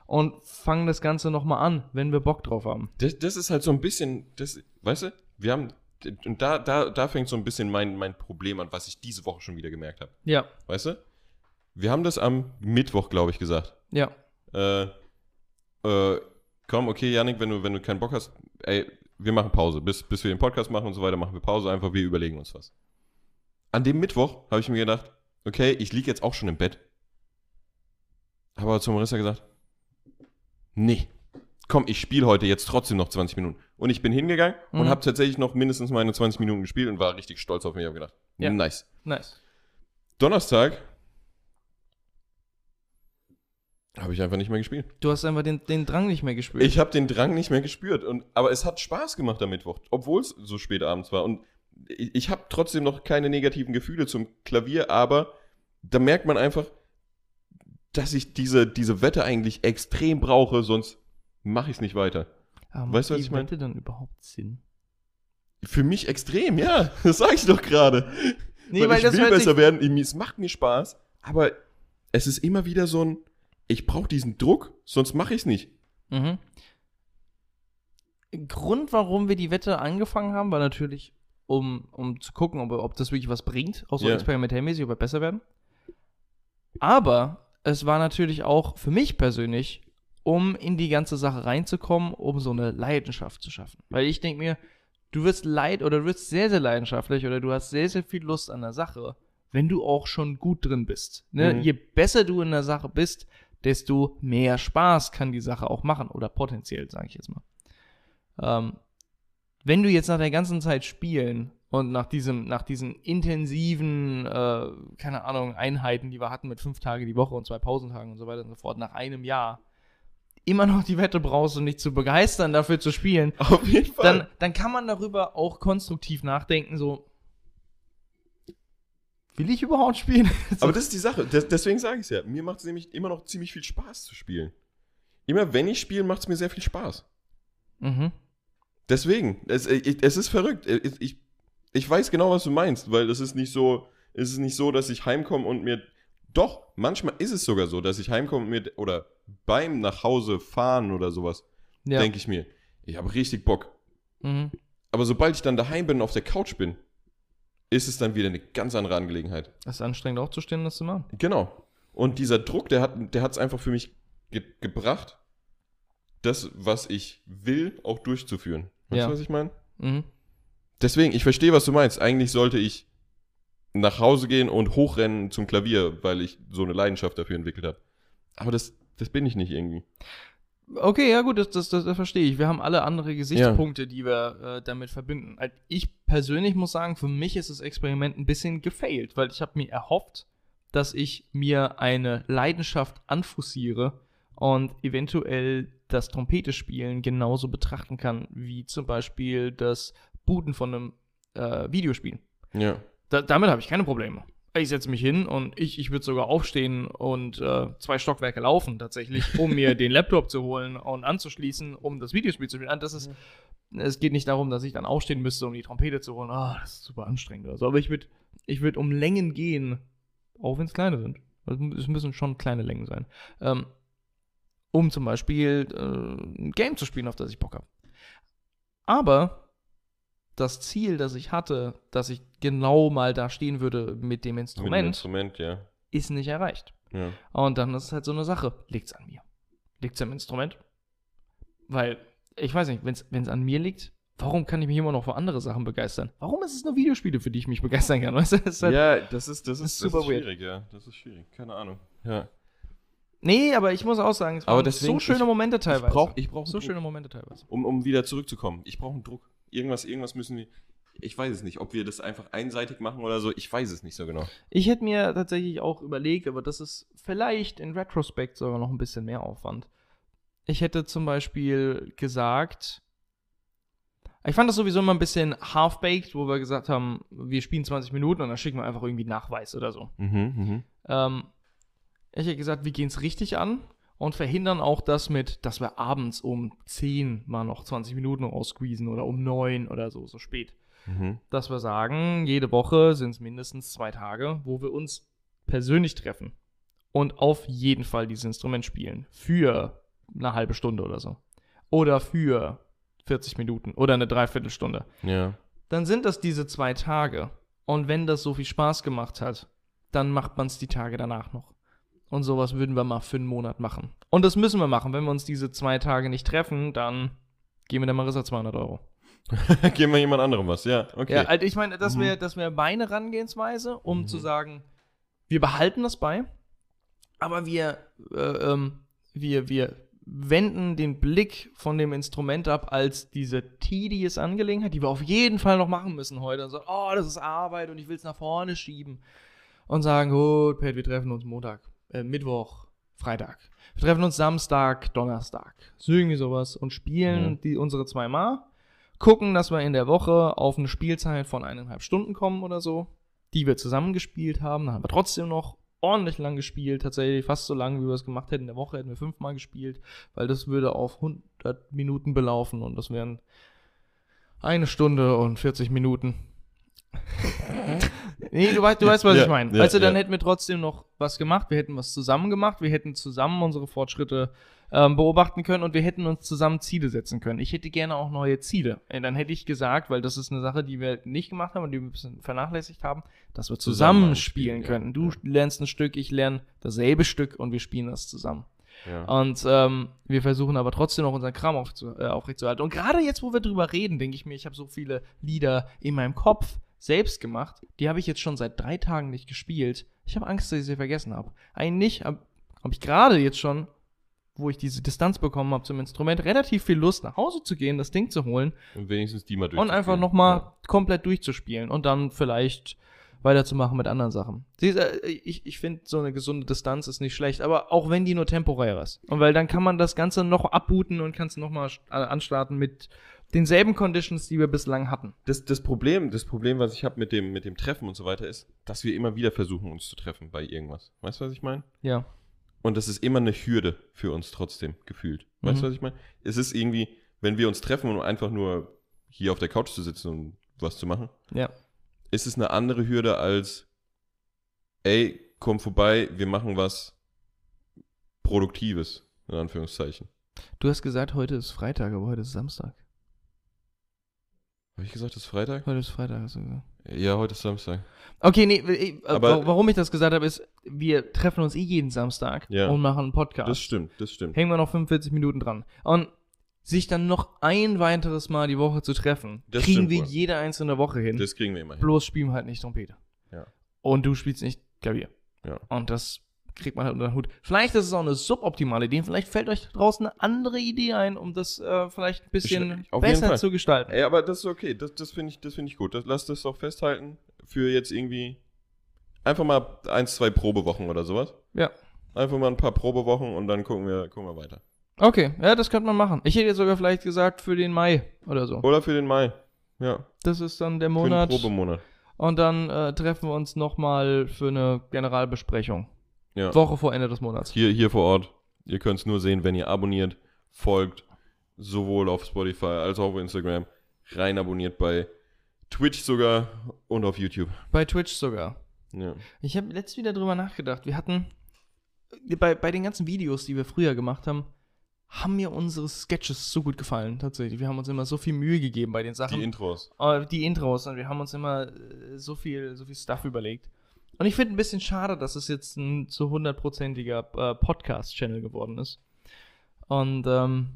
und fangen das Ganze nochmal an, wenn wir Bock drauf haben.
Das, das ist halt so ein bisschen, das, weißt du, wir haben, und da, da, da fängt so ein bisschen mein, mein Problem an, was ich diese Woche schon wieder gemerkt habe.
Ja,
Weißt du? Wir haben das am Mittwoch, glaube ich, gesagt.
ja.
Äh, äh, komm, okay, Janik, wenn du, wenn du keinen Bock hast, ey, wir machen Pause. Bis, bis wir den Podcast machen und so weiter, machen wir Pause. Einfach, wir überlegen uns was. An dem Mittwoch habe ich mir gedacht, okay, ich liege jetzt auch schon im Bett. Habe aber zu Marissa gesagt, nee, komm, ich spiele heute jetzt trotzdem noch 20 Minuten. Und ich bin hingegangen und
Mhm.
habe tatsächlich noch mindestens meine 20 Minuten gespielt und war richtig stolz auf mich. Ich habe gedacht,
Ja.
nice.
Nice.
Donnerstag habe ich einfach nicht mehr gespielt.
Du hast einfach den, den Drang nicht mehr gespürt.
Ich habe den Drang nicht mehr gespürt. Und, aber es hat Spaß gemacht am Mittwoch, obwohl es so spät abends war. Und ich, ich habe trotzdem noch keine negativen Gefühle zum Klavier, aber da merkt man einfach, dass ich diese, diese Wette eigentlich extrem brauche, sonst mache ich es nicht weiter.
Aber
weißt du, was ich
die
mein?
Wette dann überhaupt Sinn?
Für mich extrem, ja. Das sage ich doch gerade.
Nee,
weil,
weil
ich will besser werden. Es macht mir Spaß, aber es ist immer wieder so ein, ich brauche diesen Druck, sonst mache ich es nicht.
Mhm. Grund, warum wir die Wette angefangen haben, war natürlich um, um zu gucken, ob, ob das wirklich was bringt, auch so
Ja.
experimentellmäßig, ob wir besser werden. Aber es war natürlich auch für mich persönlich, um in die ganze Sache reinzukommen, um so eine Leidenschaft zu schaffen. Weil ich denke mir, du wirst leid oder du wirst sehr, sehr leidenschaftlich oder du hast sehr, sehr viel Lust an der Sache, wenn du auch schon gut drin bist. Ne?
Mhm.
Je besser du in der Sache bist, desto mehr Spaß kann die Sache auch machen. Oder potenziell, sage ich jetzt mal. Ähm, wenn du jetzt nach der ganzen Zeit spielen und nach diesem, nach diesen intensiven, äh, keine Ahnung, Einheiten, die wir hatten mit fünf Tage die Woche und zwei Pausentagen und so weiter und so fort, nach einem Jahr immer noch die Wette brauchst und dich zu begeistern, dafür zu spielen,
Auf jeden Fall.
dann, dann kann man darüber auch konstruktiv nachdenken, so, will ich überhaupt spielen?
Aber das ist die Sache. Des- deswegen sage ich es ja. Mir macht es nämlich immer noch ziemlich viel Spaß zu spielen. Immer wenn ich spiele, macht es mir sehr viel Spaß.
mhm.
Deswegen, es, ich, es ist verrückt. Ich, ich, ich weiß genau, was du meinst, weil es ist nicht so, es ist nicht so, dass ich heimkomme und mir. Doch, manchmal ist es sogar so, dass ich heimkomme und mir oder beim nach Hause fahren oder sowas,
Ja.
denke ich mir, ich habe richtig Bock.
mhm.
Aber sobald ich dann daheim bin und auf der Couch bin, ist es dann wieder eine ganz andere Angelegenheit.
Das ist anstrengend aufzustehen, das zu machen.
Genau. Und dieser Druck, der hat der es einfach für mich ge gebracht, das, was ich will, auch durchzuführen. Weißt
Ja.
du, was ich meine?
Mhm.
Deswegen, ich verstehe, was du meinst. Eigentlich sollte ich nach Hause gehen und hochrennen zum Klavier, weil ich so eine Leidenschaft dafür entwickelt habe. Aber das, das bin ich nicht irgendwie.
Okay, ja gut, das, das, das, das verstehe ich. Wir haben alle andere Gesichtspunkte, die wir äh, damit verbinden. Ich persönlich muss sagen, für mich ist das Experiment ein bisschen gefailt, weil ich habe mir erhofft, dass ich mir eine Leidenschaft anfussiere und eventuell das Trompete spielen genauso betrachten kann, wie zum Beispiel das Booten von einem äh, Videospiel.
Ja.
Da, damit habe ich keine Probleme. Ich setze mich hin und ich, ich würde sogar aufstehen und äh, zwei Stockwerke laufen tatsächlich, um mir den Laptop zu holen und anzuschließen, um das Videospiel zu spielen. Ah, Das ist, es geht nicht darum, dass ich dann aufstehen müsste, um die Trompete zu holen. Ah, das ist super anstrengend oder so. Aber ich würde ich würd um Längen gehen, auch wenn es kleine sind. Also es müssen schon kleine Längen sein. Ähm, um zum Beispiel äh, ein Game zu spielen, auf das ich Bock habe. Aber das Ziel, das ich hatte, dass ich genau mal da stehen würde mit dem
Mit dem
Instrument,
Instrument, ja.
ist nicht erreicht.
ja.
Und dann ist es halt so eine Sache. Liegt's an mir? Liegt's am Instrument? Weil, ich weiß nicht, wenn's, wenn's an mir liegt, warum kann ich mich immer noch für andere Sachen begeistern? Warum ist es nur Videospiele, für die ich mich begeistern kann? Weißt du? Das ist halt,
ja, das ist, das ist,
ist
das
super
ist
weird.
schwierig, ja. Das ist schwierig. Keine Ahnung. Ja.
Nee, aber ich muss auch sagen, es
Aber
waren
deswegen,
so schöne
ich-
Momente teilweise.
Ich brauche ich brauch
so
Druck,
schöne Momente teilweise.
um, um wieder zurückzukommen. Ich brauche einen Druck. Irgendwas, irgendwas müssen wir. Ich weiß es nicht, ob wir das einfach einseitig machen oder so. Ich weiß es nicht so genau.
Ich hätte mir tatsächlich auch überlegt, aber das ist vielleicht in Retrospekt sogar noch ein bisschen mehr Aufwand. Ich hätte zum Beispiel gesagt, ich fand das sowieso immer ein bisschen half-baked, wo wir gesagt haben, wir spielen 20 Minuten und dann schicken wir einfach irgendwie Nachweis oder so.
Mhm, mhm.
Ähm, ich hätte gesagt, wir gehen es richtig an und verhindern auch das mit, dass wir abends um 10 mal noch 20 Minuten raussqueezen oder um 9 oder so, so spät
Mhm.
dass wir sagen, jede Woche sind es mindestens zwei Tage, wo wir uns persönlich treffen und auf jeden Fall dieses Instrument spielen. Für eine halbe Stunde oder so. Oder für 40 Minuten oder eine Dreiviertelstunde.
Ja.
Dann sind das diese zwei Tage. Und wenn das so viel Spaß gemacht hat, dann macht man es die Tage danach noch. Und sowas würden wir mal für einen Monat machen. Und das müssen wir machen. Wenn wir uns diese zwei Tage nicht treffen, dann geben wir der Marissa 200 Euro.
Geben wir jemand anderem was, ja. Okay.
Ja, also ich meine, das
Mhm.
wäre das wär meine Herangehensweise, um
Mhm.
zu sagen, wir behalten das bei, aber wir, äh, ähm, wir, wir wenden den Blick von dem Instrument ab als diese tedious Angelegenheit, die wir auf jeden Fall noch machen müssen heute. Und sagen, oh, das ist Arbeit und ich will es nach vorne schieben. Und sagen, gut, Pat, wir treffen uns Montag, äh, Mittwoch, Freitag. Wir treffen uns Samstag, Donnerstag. So irgendwie sowas und spielen
Mhm.
die unsere zweimal gucken, dass wir in der Woche auf eine Spielzeit von eineinhalb Stunden kommen oder so, die wir zusammen gespielt haben. Dann haben wir trotzdem noch ordentlich lang gespielt, tatsächlich fast so lang, wie wir es gemacht hätten. In der Woche hätten wir fünfmal gespielt, weil das würde auf 100 Minuten belaufen und das wären eine Stunde und 40 Minuten. nee, du weißt, du weißt was
Ja,
ich meine.
ja,
also dann
ja.
hätten wir trotzdem noch was gemacht, wir hätten was zusammen gemacht, wir hätten zusammen unsere Fortschritte ähm, beobachten können und wir hätten uns zusammen Ziele setzen können. Ich hätte gerne auch neue Ziele. Äh, Dann hätte ich gesagt, weil das ist eine Sache, die wir nicht gemacht haben und die wir ein bisschen vernachlässigt haben, dass wir
Zusammen
spielen könnten. Du lernst ein Stück, ich lerne dasselbe Stück und wir spielen das zusammen.
Ja.
Und ähm, wir versuchen aber trotzdem noch unseren Kram aufzu äh, aufrechtzuerhalten. Und gerade jetzt, wo wir drüber reden, denke ich mir, ich habe so viele Lieder in meinem Kopf selbst gemacht. Die habe ich jetzt schon seit drei Tagen nicht gespielt. Ich habe Angst, dass ich sie vergessen habe. Eigentlich habe hab ich gerade jetzt schon, wo ich diese Distanz bekommen habe zum Instrument, relativ viel Lust, nach Hause zu gehen, das Ding zu holen
Und wenigstens die mal
und
durchzuspielen.
einfach nochmal komplett durchzuspielen und dann vielleicht weiterzumachen mit anderen Sachen. Siehst, äh, ich ich finde, so eine gesunde Distanz ist nicht schlecht, aber auch wenn die nur temporär ist. Und weil dann kann man das Ganze noch abbooten und kann es nochmal anstarten mit denselben Conditions, die wir bislang hatten.
Das, das, Problem, das Problem, was ich habe mit dem, mit dem Treffen und so weiter, ist, dass wir immer wieder versuchen, uns zu treffen bei irgendwas. Weißt du, was ich meine?
Ja.
Und das ist immer eine Hürde für uns trotzdem gefühlt. Weißt
Mhm.
du, was ich meine? Es ist irgendwie, wenn wir uns treffen, um einfach nur hier auf der Couch zu sitzen und was zu machen,
Ja.
Ist es eine andere Hürde als, ey, komm vorbei, wir machen was Produktives, in Anführungszeichen.
Du hast gesagt, heute ist Freitag, aber heute ist Samstag.
Habe ich gesagt, es ist Freitag?
Heute ist Freitag, hast du gesagt.
Ja, heute ist Samstag.
Okay, nee, ich, äh,
Aber-
wa- warum ich das gesagt habe, ist, wir treffen uns eh jeden Samstag
Ja.
und machen einen Podcast.
Das stimmt, das stimmt.
hängen wir noch 45 Minuten dran. Und sich dann noch ein weiteres Mal die Woche zu treffen,
Das
kriegen wir
wohl.
jede einzelne Woche hin.
Das kriegen wir immer hin.
Bloß spielen wir halt nicht Trompete.
Ja.
Und du spielst nicht Klavier.
Ja.
Und das kriegt man halt unter den Hut. Vielleicht ist es auch eine suboptimale Idee. Vielleicht fällt euch draußen eine andere Idee ein, um das äh, vielleicht ein bisschen
Auf
besser zu gestalten.
Ey, aber das ist okay. Das, das finde ich, das find ich gut. Das, lass das doch festhalten für jetzt irgendwie einfach mal ein, zwei Probewochen oder sowas.
Ja.
Einfach mal ein paar Probewochen und dann gucken wir, gucken wir weiter.
Okay, ja, das könnte man machen. Ich hätte jetzt sogar vielleicht gesagt für den Mai oder so.
Oder für den Mai. Ja,
Das ist dann der
für den
Monat.
Probemonat.
Und dann äh, treffen wir uns nochmal für eine Generalbesprechung.
Ja.
Woche vor Ende des Monats.
Hier, hier vor Ort. Ihr könnt es nur sehen, wenn ihr abonniert, folgt, sowohl auf Spotify als auch auf Instagram. Rein abonniert bei Twitch sogar und auf YouTube.
Bei Twitch sogar.
Ja.
Ich habe letztens wieder drüber nachgedacht. Wir hatten bei, bei den ganzen Videos, die wir früher gemacht haben, haben mir unsere Sketches so gut gefallen, tatsächlich. Wir haben uns immer so viel Mühe gegeben bei den Sachen.
Die Intros.
Äh, die Intros und wir haben uns immer äh, so viel, so viel Stuff überlegt. Und ich finde ein bisschen schade, dass es jetzt ein zu hundertprozentiger äh, Podcast-Channel geworden ist. Und ähm,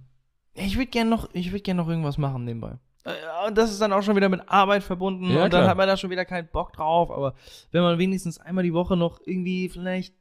ich würde gerne noch, ich würde gerne noch irgendwas machen nebenbei. Äh, Und das ist dann auch schon wieder mit Arbeit verbunden
Ja,
und dann
klar.
hat man da schon wieder keinen Bock drauf. Aber wenn man wenigstens einmal die Woche noch irgendwie vielleicht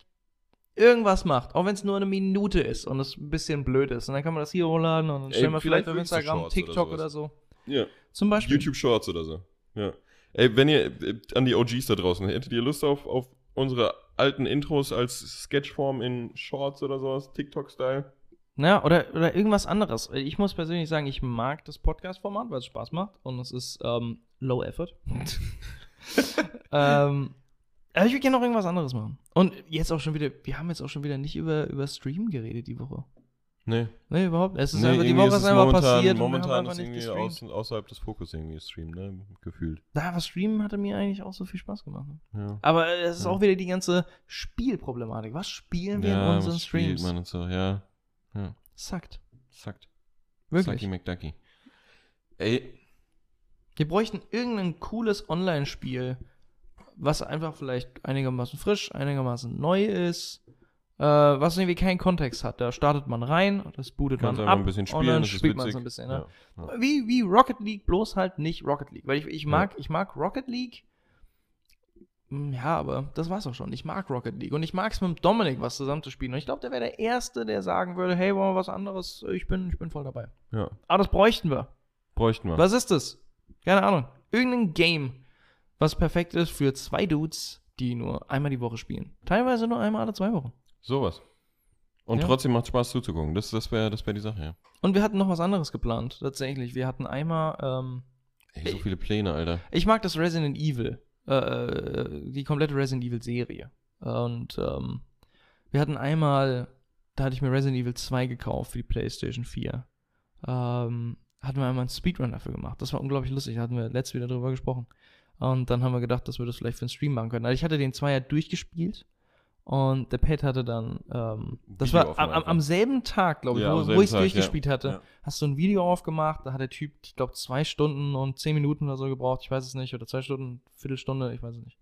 irgendwas macht, auch wenn es nur eine Minute ist und es ein bisschen blöd ist, und dann kann man das hier hochladen und dann stellen wir
vielleicht
auf Instagram,
Shorts oder
TikTok
sowas.
oder so.
Ja.
Zum Beispiel.
YouTube Shorts oder so. Ja. Ey, wenn ihr äh, an die OGs da draußen, hättet ihr Lust auf, auf unsere alten Intros als Sketchform in Shorts oder sowas, TikTok-Style?
Ja, oder, oder irgendwas anderes. Ich muss persönlich sagen, ich mag das Podcast-Format, weil es Spaß macht und es ist ähm, low effort. ähm, aber ich würde gerne noch irgendwas anderes machen. Und jetzt auch schon wieder, wir haben jetzt auch schon wieder nicht über, über Stream geredet die Woche.
Nee.
Nee, überhaupt. Es ist
nee
einfach, die Woche ist einfach
momentan,
passiert
Momentan
und wir haben
ist irgendwie aus, außerhalb des Fokus irgendwie Stream, ne? Gefühlt.
Da, aber Streamen hatte mir eigentlich auch so viel Spaß gemacht.
Ja.
Aber es ist
Ja.
auch wieder die ganze Spielproblematik. Was spielen wir in unseren
was spielt
Streams?
man und so, ja. Ja.
Sackt.
Zackt.
Wirklich.
Sucky McDucky. Ey,
Wir bräuchten irgendein cooles Online-Spiel, was einfach vielleicht einigermaßen frisch, einigermaßen neu ist, äh, was irgendwie keinen Kontext hat. Da startet man rein, das bootet
kannst
man ab
ein bisschen
und
spielen,
dann
das ist
spielt man so ein bisschen. Ne?
Ja. Ja.
Wie, wie Rocket League, bloß halt nicht Rocket League. Weil ich, ich, mag, ich mag Rocket League. Hm, Ja, aber das war's auch schon. Ich mag Rocket League und ich mag es mit Dominik was zusammen zu spielen. Und ich glaube, der wäre der Erste, der sagen würde, hey, wollen wir was anderes? Ich bin, ich bin voll dabei.
ja.
Aber das bräuchten wir.
Bräuchten wir.
Was ist das? Keine Ahnung. Irgendein Game, was perfekt ist für zwei Dudes, die nur einmal die Woche spielen. Teilweise nur einmal alle zwei Wochen.
Sowas. Und
Ja.
trotzdem macht Spaß zuzugucken. Das, das wäre das wär die Sache, ja.
Und wir hatten noch was anderes geplant, tatsächlich. Wir hatten einmal, ähm,
Ey, so viele Pläne, Alter.
ich mag das Resident Evil, äh, äh, die komplette Resident Evil Serie. Und ähm, wir hatten einmal, da hatte ich mir Resident Evil 2 gekauft für die PlayStation 4. Ähm, hatten wir einmal einen Speedrun dafür gemacht. Das war unglaublich lustig, da hatten wir letztes wieder drüber gesprochen. Und dann haben wir gedacht, dass wir das vielleicht für einen Stream machen können. Also ich hatte den Zweier durchgespielt Und der Pat hatte dann, ähm, das
Video
war am, am, selben Tag, glaube ich,
Ja,
wo, wo ich es durchgespielt
ja.
hatte,
Ja.
hast du ein Video aufgemacht, da hat der Typ, ich glaube, zwei Stunden und zehn Minuten oder so gebraucht, ich weiß es nicht, oder zwei Stunden, Viertelstunde, ich weiß es nicht.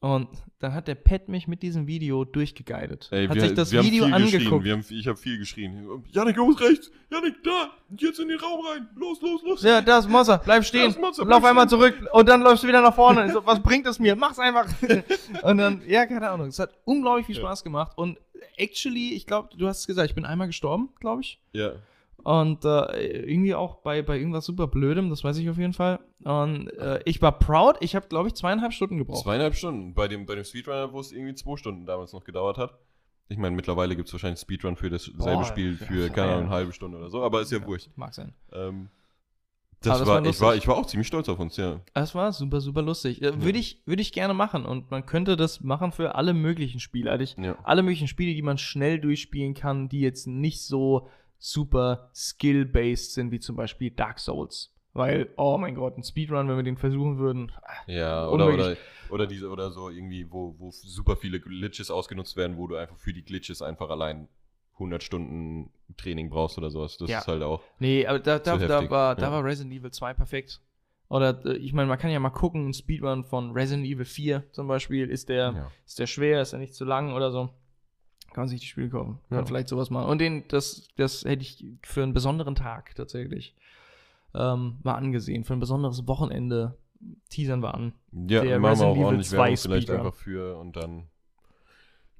Und dann hat der Pat mich mit diesem Video durchgeguidet.
Ey,
hat
wir,
sich das
wir
Video
haben viel geschrien.
angeguckt.
Haben, ich habe viel geschrien. Janik, los rechts. Janik, da. Jetzt in den Raum rein. Los, los, los.
Ja, das ist Monster, bleib stehen.
Das Monster,
Lauf
bleib
einmal
stehen.
zurück und dann läufst du wieder nach vorne. So, was bringt es mir? Mach's einfach. und dann, ja, keine Ahnung. Es hat unglaublich viel
Ja.
Spaß gemacht. Und actually, ich glaube, du hast es gesagt, ich bin einmal gestorben, glaube ich.
Ja.
Und äh, irgendwie auch bei, bei irgendwas super Blödem, das weiß ich auf jeden Fall. Und äh, ich war proud. Ich habe, glaube ich, zweieinhalb Stunden gebraucht.
Zweieinhalb Stunden. Bei dem, bei dem Speedrunner, wo es irgendwie zwei Stunden damals noch gedauert hat. Ich meine, mittlerweile gibt es wahrscheinlich Speedrun für dasselbe
Boah,
Spiel
ja,
für,
ja,
keine Ahnung,
ja.
eine halbe Stunde oder so, aber ist ja, wurscht.
Mag sein.
Ähm, das
das
war,
war
ich, war, ich war auch ziemlich stolz auf uns, ja.
Das war super, super lustig. Äh, Würde ich, würd ich gerne machen. Und man könnte das machen für alle möglichen Spiele. Also ich,
ja.
alle möglichen Spiele, die man schnell durchspielen kann, die jetzt nicht so super skill-based sind, wie zum Beispiel Dark Souls. Weil, oh mein Gott, ein Speedrun, wenn wir den versuchen würden.
Ja, oder, oder, oder, diese, oder so irgendwie, wo, wo super viele Glitches ausgenutzt werden, wo du einfach für die Glitches einfach allein 100 Stunden Training brauchst oder sowas. Das
Ja.
ist halt auch.
Nee, aber da, da, da, war, da
ja.
war Resident Evil 2 perfekt. Oder äh, ich meine, man kann ja mal gucken, ein Speedrun von Resident Evil 4 zum Beispiel, ist der,
Ja.
ist der schwer, ist er nicht zu lang oder so. Kann man sich die Spiele kaufen. Kann
Ja.
vielleicht sowas machen. Und den, das, das hätte ich für einen besonderen Tag tatsächlich ähm, mal angesehen. Für ein besonderes Wochenende teasern wir an.
Ja,
Der
machen wir
Resident
auch
Evil
ordentlich
2
Werbung vielleicht einfach für und dann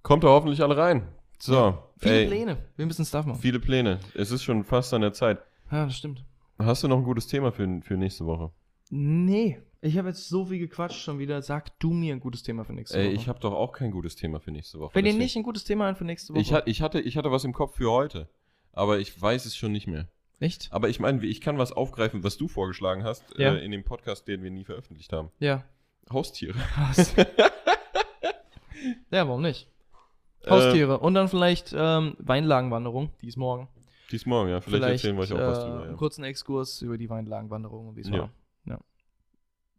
kommt da hoffentlich alle rein. So,
Viele
ey,
Pläne. Wir müssen Stuff machen.
Viele Pläne. Es ist schon fast an der Zeit.
Ja, das stimmt.
Hast du noch ein gutes Thema für, für nächste Woche?
Nee. Ich habe jetzt so viel gequatscht schon wieder. Sag du mir ein gutes Thema für nächste
Ey,
Woche.
ich habe doch auch kein gutes Thema für nächste Woche.
Wenn
deswegen-
nicht ein gutes Thema ein für nächste Woche.
ich, ha- ich, hatte, ich hatte was im Kopf für heute, aber ich weiß es schon nicht mehr.
Echt?
Aber ich meine, ich kann was aufgreifen, was du vorgeschlagen hast
Ja.
äh, in dem Podcast, den wir nie veröffentlicht haben.
Ja.
Haustiere.
Ja, warum nicht? Haustiere. Und dann vielleicht ähm, Weinlagenwanderung, die ist morgen.
Äh, dies morgen, ja. Vielleicht, erzählen wir euch auch
äh,
was drüber.
einen
Ja.
kurzen Exkurs über die Weinlagenwanderung und wie es
Ja.
war. Ja.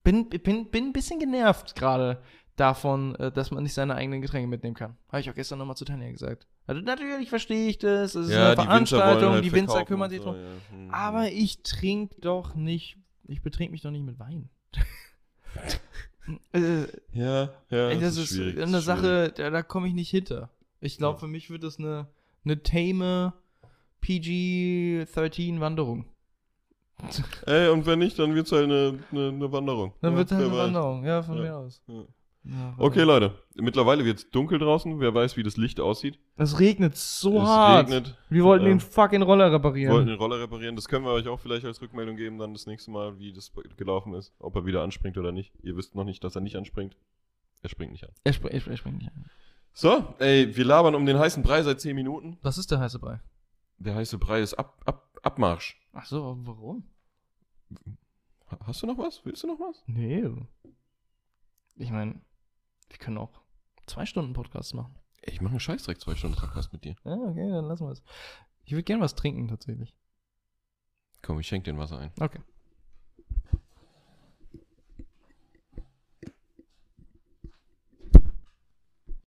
Bin, bin, bin ein bisschen genervt gerade davon, äh, dass man nicht seine eigenen Getränke mitnehmen kann. Habe ich auch gestern nochmal zu Tanja gesagt. Also natürlich verstehe ich das, es ist eine
die
Veranstaltung,
halt
die Winzer kümmern sich
so,
drum.
ja. Hm.
Aber ich trinke doch nicht, ich betrink mich doch nicht mit Wein. äh,
Ja, ja.
Ey, das,
ist,
ist,
das
eine
schwierig.
Sache, da, da komme ich nicht hinter. Ich glaube,
Ja.
für mich wird das eine, eine tame PG-13 Wanderung.
Ey, und wenn nicht, dann wird's halt eine, eine, eine Wanderung.
Dann wird es halt eine
weiß.
Wanderung. Ja, von
Ja.
mir aus.
Ja.
Ja,
Okay, Leute. Mittlerweile wird's dunkel draußen. Wer weiß, wie das Licht aussieht.
Es regnet so
es
hart.
regnet.
Wir wollten
Ähm,
den fucking Roller
Wir
reparieren.
wollten den Roller reparieren. Das können wir euch auch vielleicht als Rückmeldung geben, dann das nächste Mal, wie das gelaufen ist. Ob er wieder anspringt oder nicht. Ihr wisst noch nicht, dass er nicht anspringt. Er springt nicht an.
er, spr er, spr er springt nicht an.
So, ey, wir labern um den heißen Brei seit 10 Minuten.
Was ist der heiße Brei?
Der heiße Brei ist ab, ab, Abmarsch.
Ach so, warum?
Ha- Hast du noch was? Willst du noch was?
Nee. Ich meine, wir können auch zwei Stunden Podcast machen.
Ich mache einen Scheißdreck zwei Stunden Podcast mit dir.
Ja, okay, dann lassen wir es. Ich würde gerne was trinken, tatsächlich.
Komm, ich schenk dir ein Wasser ein.
Okay.